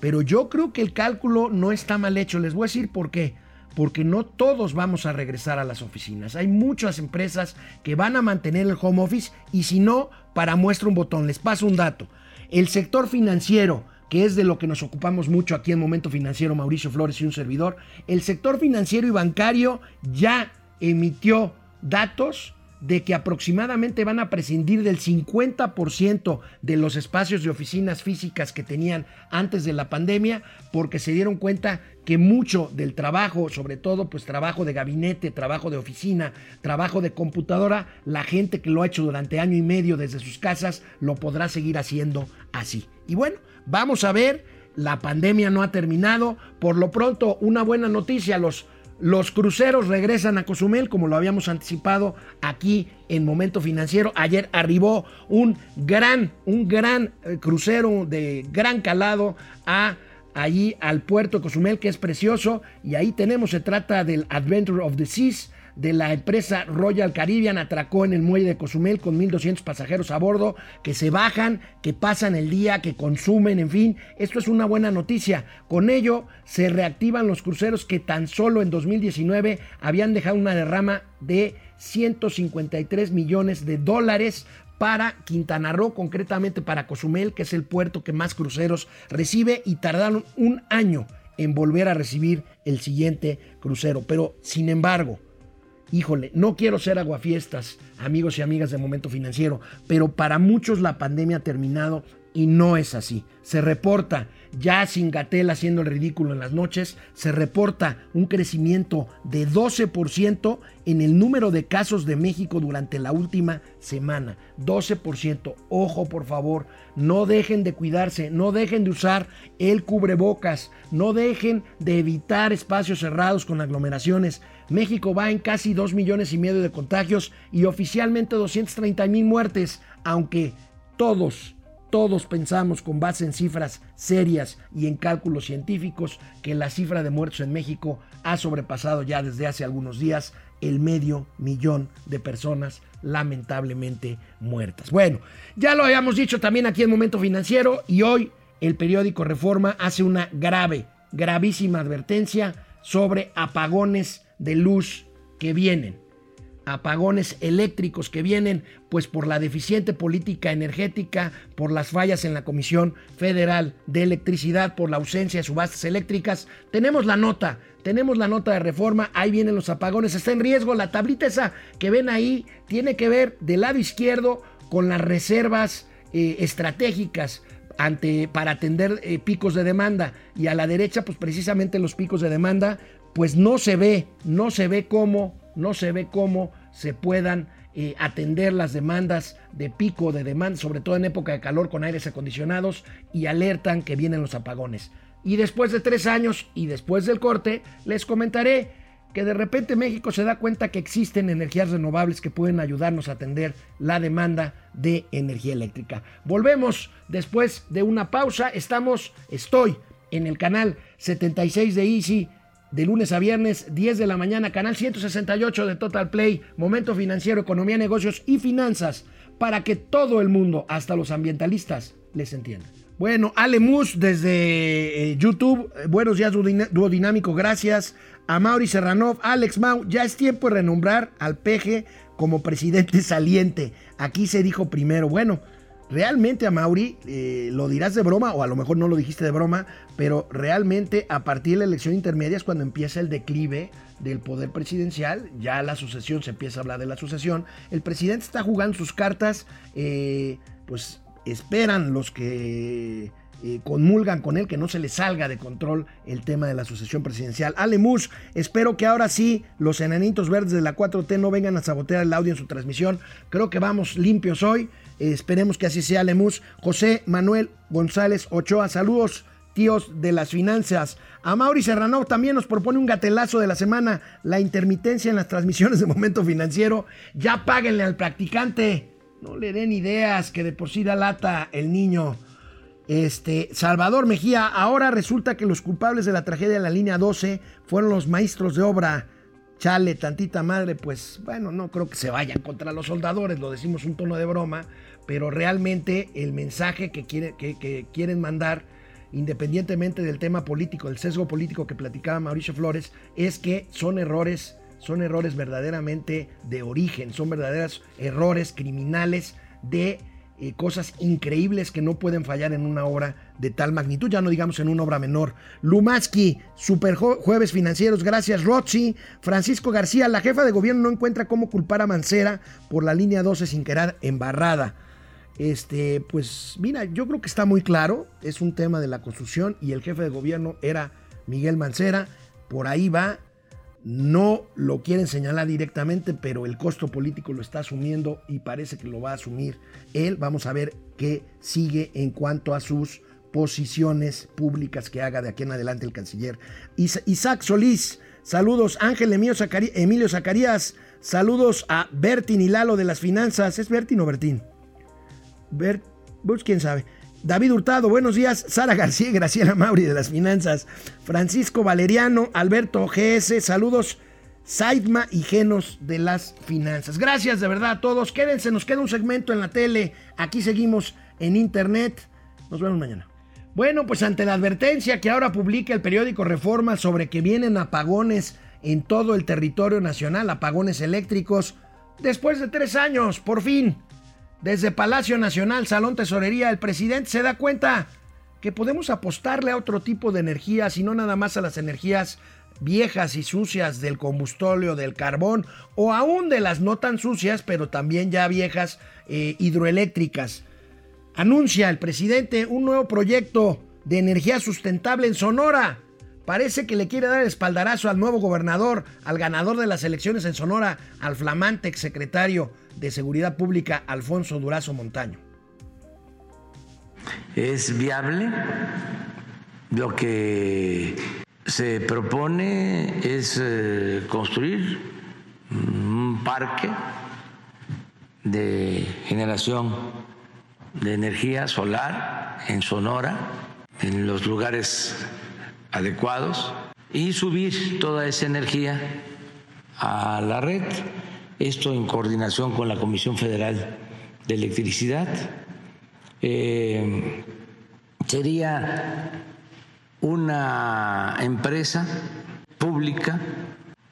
Pero yo creo que el cálculo no está mal hecho. Les voy a decir por qué porque no todos vamos a regresar a las oficinas. Hay muchas empresas que van a mantener el home office y si no, para muestra un botón. Les paso un dato. El sector financiero, que es de lo que nos ocupamos mucho aquí en Momento Financiero, Mauricio Flores y un servidor, el sector financiero y bancario ya emitió datos de que aproximadamente van a prescindir del 50% de los espacios de oficinas físicas que tenían antes de la pandemia, porque se dieron cuenta que mucho del trabajo, sobre todo pues trabajo de gabinete, trabajo de oficina, trabajo de computadora, la gente que lo ha hecho durante año y medio desde sus casas lo podrá seguir haciendo así. Y bueno, vamos a ver, la pandemia no ha terminado, por lo pronto una buena noticia, los los cruceros regresan a Cozumel, como lo habíamos anticipado aquí en Momento Financiero. Ayer arribó un gran, un gran eh, crucero de gran calado a allí al puerto de Cozumel, que es precioso. Y ahí tenemos, se trata del Adventure of the Seas de la empresa Royal Caribbean atracó en el muelle de Cozumel con 1.200 pasajeros a bordo que se bajan, que pasan el día, que consumen, en fin, esto es una buena noticia. Con ello se reactivan los cruceros que tan solo en 2019 habían dejado una derrama de 153 millones de dólares para Quintana Roo, concretamente para Cozumel, que es el puerto que más cruceros recibe y tardaron un año en volver a recibir el siguiente crucero. Pero, sin embargo, híjole, no quiero ser aguafiestas, amigos y amigas de Momento Financiero, pero para muchos la pandemia ha terminado y no es así. Se reporta, ya sin Gatel haciendo el ridículo en las noches, se reporta un crecimiento de 12% en el número de casos de México durante la última semana. 12%. Ojo, por favor, no dejen de cuidarse, no dejen de usar el cubrebocas, no dejen de evitar espacios cerrados con aglomeraciones. México va en casi 2 millones y medio de contagios y oficialmente 230 mil muertes, aunque todos todos pensamos con base en cifras serias y en cálculos científicos que la cifra de muertos en México ha sobrepasado ya desde hace algunos días el medio millón de personas lamentablemente muertas. Bueno, ya lo habíamos dicho también aquí en Momento Financiero y hoy el periódico Reforma hace una grave, gravísima advertencia sobre apagones de luz que vienen apagones eléctricos que vienen pues por la deficiente política energética, por las fallas en la Comisión Federal de Electricidad, por la ausencia de subastas eléctricas. Tenemos la nota, tenemos la nota de reforma, ahí vienen los apagones, está en riesgo, la tablita esa que ven ahí tiene que ver del lado izquierdo con las reservas eh, estratégicas ante, para atender eh, picos de demanda y a la derecha pues precisamente los picos de demanda pues no se ve, no se ve cómo no se ve cómo se puedan eh, atender las demandas de pico de demanda, sobre todo en época de calor con aires acondicionados, y alertan que vienen los apagones. Y después de tres años y después del corte, les comentaré que de repente México se da cuenta que existen energías renovables que pueden ayudarnos a atender la demanda de energía eléctrica. Volvemos después de una pausa. Estamos, estoy en el canal 76 de Easy de lunes a viernes, 10 de la mañana, canal 168 de Total Play, Momento Financiero, Economía, Negocios y Finanzas, para que todo el mundo, hasta los ambientalistas, les entienda. Bueno, Ale Mus desde eh, YouTube, eh, buenos días Duodinámico, gracias. A Mauri Serranov, Alex Mau, ya es tiempo de renombrar al peje como presidente saliente. Aquí se dijo primero, bueno, realmente a Mauri, eh, lo dirás de broma, o a lo mejor no lo dijiste de broma, pero realmente a partir de la elección intermedia es cuando empieza el declive del poder presidencial, ya la sucesión, se empieza a hablar de la sucesión, el presidente está jugando sus cartas, eh, pues esperan los que eh, conmulgan con él que no se le salga de control el tema de la sucesión presidencial. Ale Mus, espero que ahora sí los enanitos verdes de la 4T no vengan a sabotear el audio en su transmisión, creo que vamos limpios hoy. Esperemos que así sea, Lemus. José Manuel González Ochoa, saludos tíos de las finanzas. A Mauri Serrano también nos propone un gatelazo de la semana, la intermitencia en las transmisiones de momento financiero. Ya páguenle al practicante. No le den ideas que de por sí da lata el niño. Este, Salvador Mejía, ahora resulta que los culpables de la tragedia de la línea 12 fueron los maestros de obra. Chale, tantita madre, pues bueno, no creo que se vayan contra los soldadores, lo decimos un tono de broma, pero realmente el mensaje que, que quieren mandar independientemente del tema político, del sesgo político que platicaba Mauricio Flores, es que son errores, son errores verdaderamente de origen, son verdaderos errores criminales de eh, cosas increíbles que no pueden fallar en una obra de tal magnitud, ya no digamos en una obra menor. Lumaski, Super Jueves Financieros, gracias. Rochi, Francisco García, la jefa de gobierno no encuentra cómo culpar a Mancera por la línea 12 sin quedar embarrada. Este, pues mira, yo creo que está muy claro, es un tema de la construcción y el jefe de gobierno era Miguel Mancera, por ahí va, no lo quieren señalar directamente, pero el costo político lo está asumiendo y parece que lo va a asumir él. Vamos a ver qué sigue en cuanto a sus posiciones públicas que haga de aquí en adelante el canciller. Isaac Solís, saludos. Ángel Emilio Zacarías, saludos a Bertin y Lalo de las finanzas. ¿Es Bertin o Bertín? Bert, pues quién sabe. David Hurtado, buenos días. Sara García, Graciela Mauri de las Finanzas. Francisco Valeriano, Alberto GS, saludos. Saidma y Genos de las Finanzas. Gracias de verdad a todos. Quédense, nos queda un segmento en la tele. Aquí seguimos en internet. Nos vemos mañana. Bueno, pues ante la advertencia que ahora publica el periódico Reforma sobre que vienen apagones en todo el territorio nacional, apagones eléctricos, después de tres años, por fin, desde Palacio Nacional, Salón Tesorería, el presidente se da cuenta que podemos apostarle a otro tipo de energías y no nada más a las energías viejas y sucias del combustóleo, del carbón o aún de las no tan sucias, pero también ya viejas eh, hidroeléctricas. Anuncia el presidente un nuevo proyecto de energía sustentable en Sonora. Parece que le quiere dar el espaldarazo al nuevo gobernador, al ganador de las elecciones en Sonora, al flamante exsecretario de Seguridad Pública, Alfonso Durazo Montaño. Es viable. Lo que se propone es eh, construir un parque de generación de energía solar en Sonora, en los lugares adecuados, y subir toda esa energía a la red esto en coordinación con la Comisión Federal de Electricidad. Eh, sería una empresa pública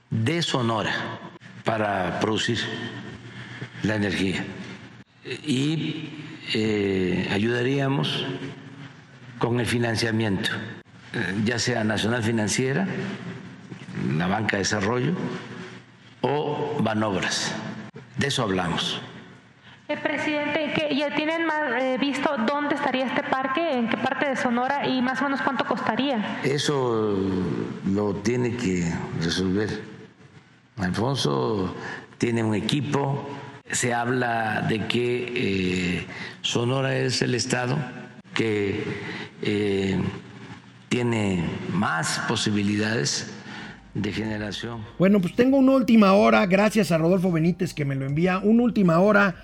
de Sonora para producir la energía y eh, ayudaríamos con el financiamiento, eh, ya sea nacional financiera, la banca de desarrollo, o Banobras. De eso hablamos. Eh, presidente, ¿ya tienen eh, visto dónde estaría este parque, en qué parte de Sonora y más o menos cuánto costaría? Eso lo tiene que resolver. Alfonso tiene un equipo, se habla de que eh, Sonora es el estado que tiene más posibilidades de generación. Bueno, pues tengo una última hora, gracias a Rodolfo Benítez que me lo envía, una última hora,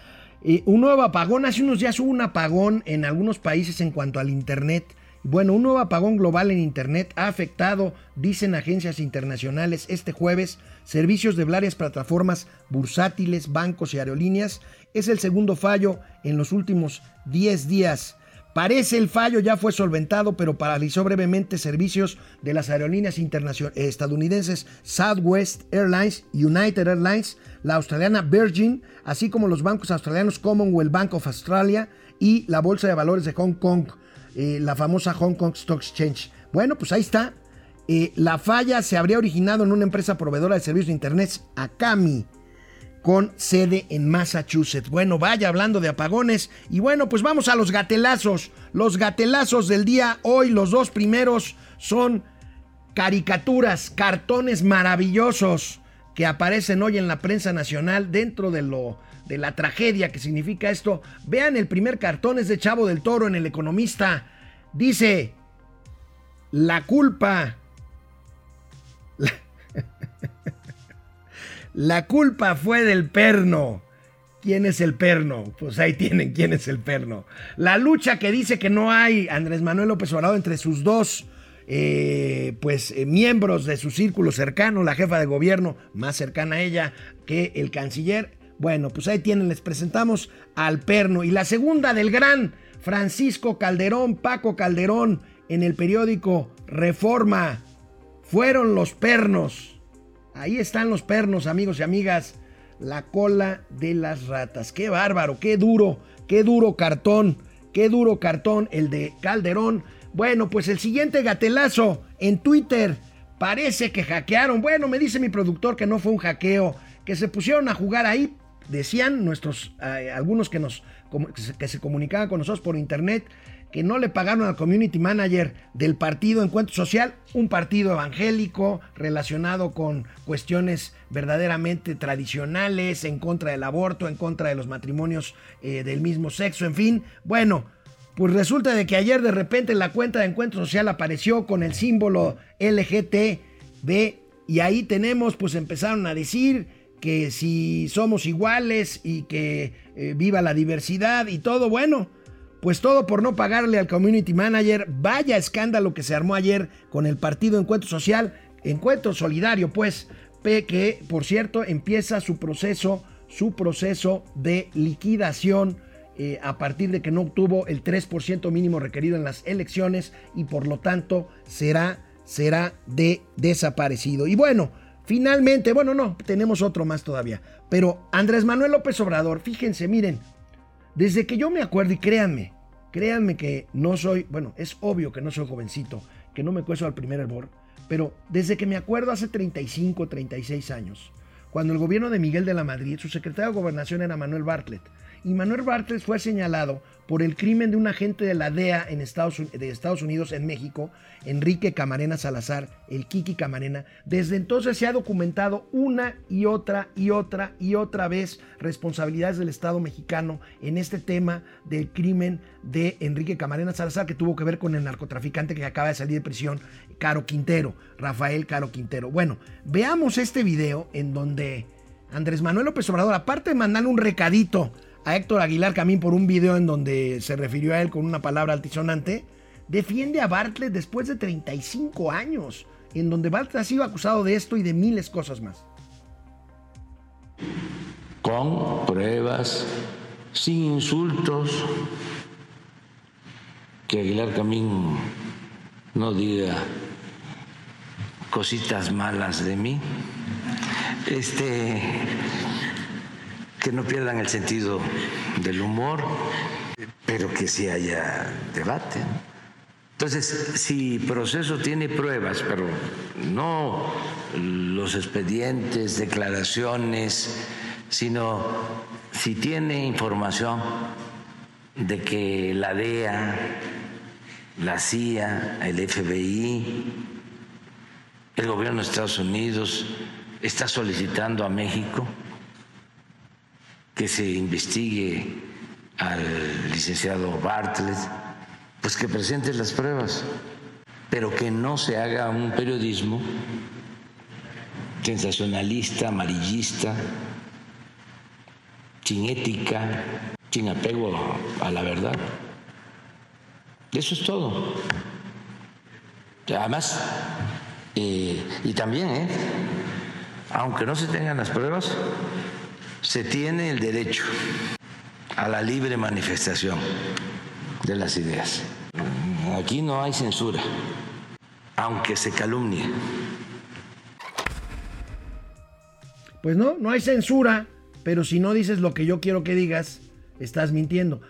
eh, un nuevo apagón, hace unos días hubo un apagón en algunos países en cuanto al Internet. Bueno, un nuevo apagón global en Internet ha afectado, dicen agencias internacionales, este jueves servicios de varias plataformas bursátiles, bancos y aerolíneas. Es el segundo fallo en los últimos 10 días. Parece el fallo ya fue solventado, pero paralizó brevemente servicios de las aerolíneas estadounidenses Southwest Airlines, United Airlines, la australiana Virgin, así como los bancos australianos Commonwealth Bank of Australia y la Bolsa de Valores de Hong Kong, eh, la famosa Hong Kong Stock Exchange. Bueno, pues ahí está. Eh, la falla se habría originado en una empresa proveedora de servicios de Internet, Akami con sede en Massachusetts. Bueno, vaya hablando de apagones. Y bueno, pues vamos a los gatelazos. Los gatelazos del día hoy, los dos primeros son caricaturas, cartones maravillosos que aparecen hoy en la prensa nacional dentro de lo de la tragedia que significa esto. Vean el primer cartón es de Chavo del Toro en El Economista. Dice, la culpa La culpa fue del perno. ¿Quién es el perno? Pues ahí tienen quién es el perno. La lucha que dice que no hay Andrés Manuel López Obrador entre sus dos eh, pues eh, miembros de su círculo cercano, la jefa de gobierno más cercana a ella que el canciller. Bueno, pues ahí tienen, les presentamos al perno. Y la segunda del gran Francisco Calderón, Paco Calderón, en el periódico Reforma. Fueron los pernos. Ahí están los pernos, amigos y amigas. la cola de las ratas. Qué bárbaro, qué duro, qué duro cartón, qué duro cartón el de Calderón. Bueno, pues el siguiente gatelazo en Twitter. Parece que hackearon. Bueno, me dice mi productor que no fue un hackeo, que se pusieron a jugar ahí. Decían nuestros, eh, algunos que, nos, que se comunicaban con nosotros por internet, que no le pagaron al community manager del partido Encuentro Social, un partido evangélico relacionado con cuestiones verdaderamente tradicionales, en contra del aborto, en contra de los matrimonios eh, del mismo sexo, en fin. Bueno, pues resulta de que ayer de repente en la cuenta de Encuentro Social apareció con el símbolo LGTB y ahí tenemos, pues empezaron a decir que si somos iguales y que eh, viva la diversidad y todo, bueno pues todo por no pagarle al community manager. Vaya escándalo que se armó ayer con el partido Encuentro Social, Encuentro Solidario, pues, que por cierto empieza su proceso, su proceso de liquidación eh, a partir de que no obtuvo el 3% mínimo requerido en las elecciones y por lo tanto será, será de desaparecido. Y bueno, finalmente, bueno, no, tenemos otro más todavía. Pero Andrés Manuel López Obrador, fíjense, miren, desde que yo me acuerdo, y créanme, créanme que no soy, bueno, es obvio que no soy jovencito, que no me cueso al primer hervor, pero desde que me acuerdo hace 35, 36 años, cuando el gobierno de Miguel de la Madrid, su secretario de gobernación era Manuel Bartlett, y Manuel Bartlett fue señalado por el crimen de un agente de la DEA en Estados, de Estados Unidos en México, Enrique Camarena Salazar, el Kiki Camarena. Desde entonces se ha documentado una y otra y otra y otra vez responsabilidades del Estado mexicano en este tema del crimen de Enrique Camarena Salazar que tuvo que ver con el narcotraficante que acaba de salir de prisión, Caro Quintero, Rafael Caro Quintero. Bueno, veamos este video en donde Andrés Manuel López Obrador, aparte de mandarle un recadito a Héctor Aguilar Camín por un video en donde se refirió a él con una palabra altisonante, defiende a Bartlett después de 35 años, en donde Bartlett ha sido acusado de esto y de miles cosas más. Con pruebas, sin insultos, que Aguilar Camín no diga cositas malas de mí. Este que no pierdan el sentido del humor, pero que sí haya debate. Entonces, si proceso tiene pruebas, pero no los expedientes, declaraciones, sino si tiene información de que la DEA, la CIA, el FBI, el gobierno de Estados Unidos está solicitando a México que se investigue al licenciado Bartlett, pues que presente las pruebas, pero que no se haga un periodismo sensacionalista, amarillista, sin ética, sin apego a la verdad. Eso es todo. Además, eh, y también, ¿eh? aunque no se tengan las pruebas, se tiene el derecho a la libre manifestación de las ideas. Aquí no hay censura, aunque se calumnie. Pues no, no hay censura, pero si no dices lo que yo quiero que digas, estás mintiendo.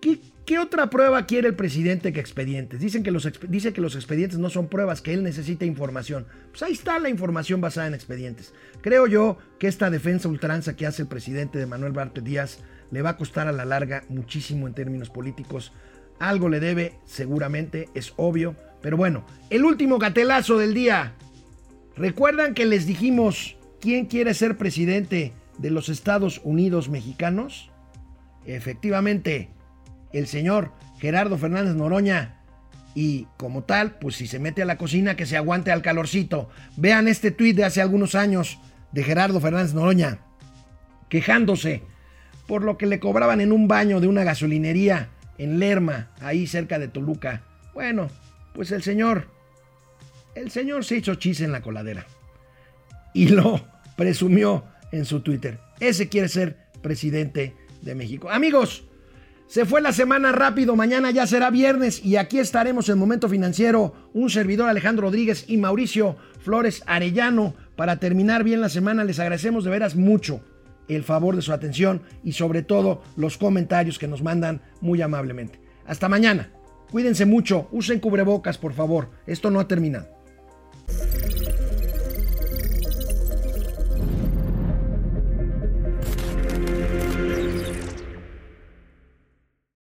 ¿Qué, qué otra prueba quiere el presidente que expedientes? Dicen que los, dice que los expedientes no son pruebas, que él necesita información. Pues ahí está la información basada en expedientes. Creo yo que esta defensa ultranza que hace el presidente de Manuel Bartlett Díaz le va a costar a la larga muchísimo en términos políticos. Algo le debe, seguramente, es obvio. Pero bueno, el último gatelazo del día. ¿Recuerdan que les dijimos quién quiere ser presidente de los Estados Unidos mexicanos? Efectivamente, el señor Gerardo Fernández Noroña. Y como tal, pues si se mete a la cocina, que se aguante al calorcito. Vean este tuit de hace algunos años de Gerardo Fernández Noroña, quejándose por lo que le cobraban en un baño de una gasolinería en Lerma, ahí cerca de Toluca. Bueno, pues el señor, el señor se hizo chis en la coladera y lo presumió en su Twitter. Ese quiere ser presidente de México. Amigos, se fue la semana rápido, mañana ya será viernes y aquí estaremos en Momento Financiero, un servidor Alejandro Rodríguez y Mauricio Flores Arellano. Para terminar bien la semana, les agradecemos de veras mucho el favor de su atención y sobre todo los comentarios que nos mandan muy amablemente. Hasta mañana. Cuídense mucho, usen cubrebocas por favor, esto no ha terminado.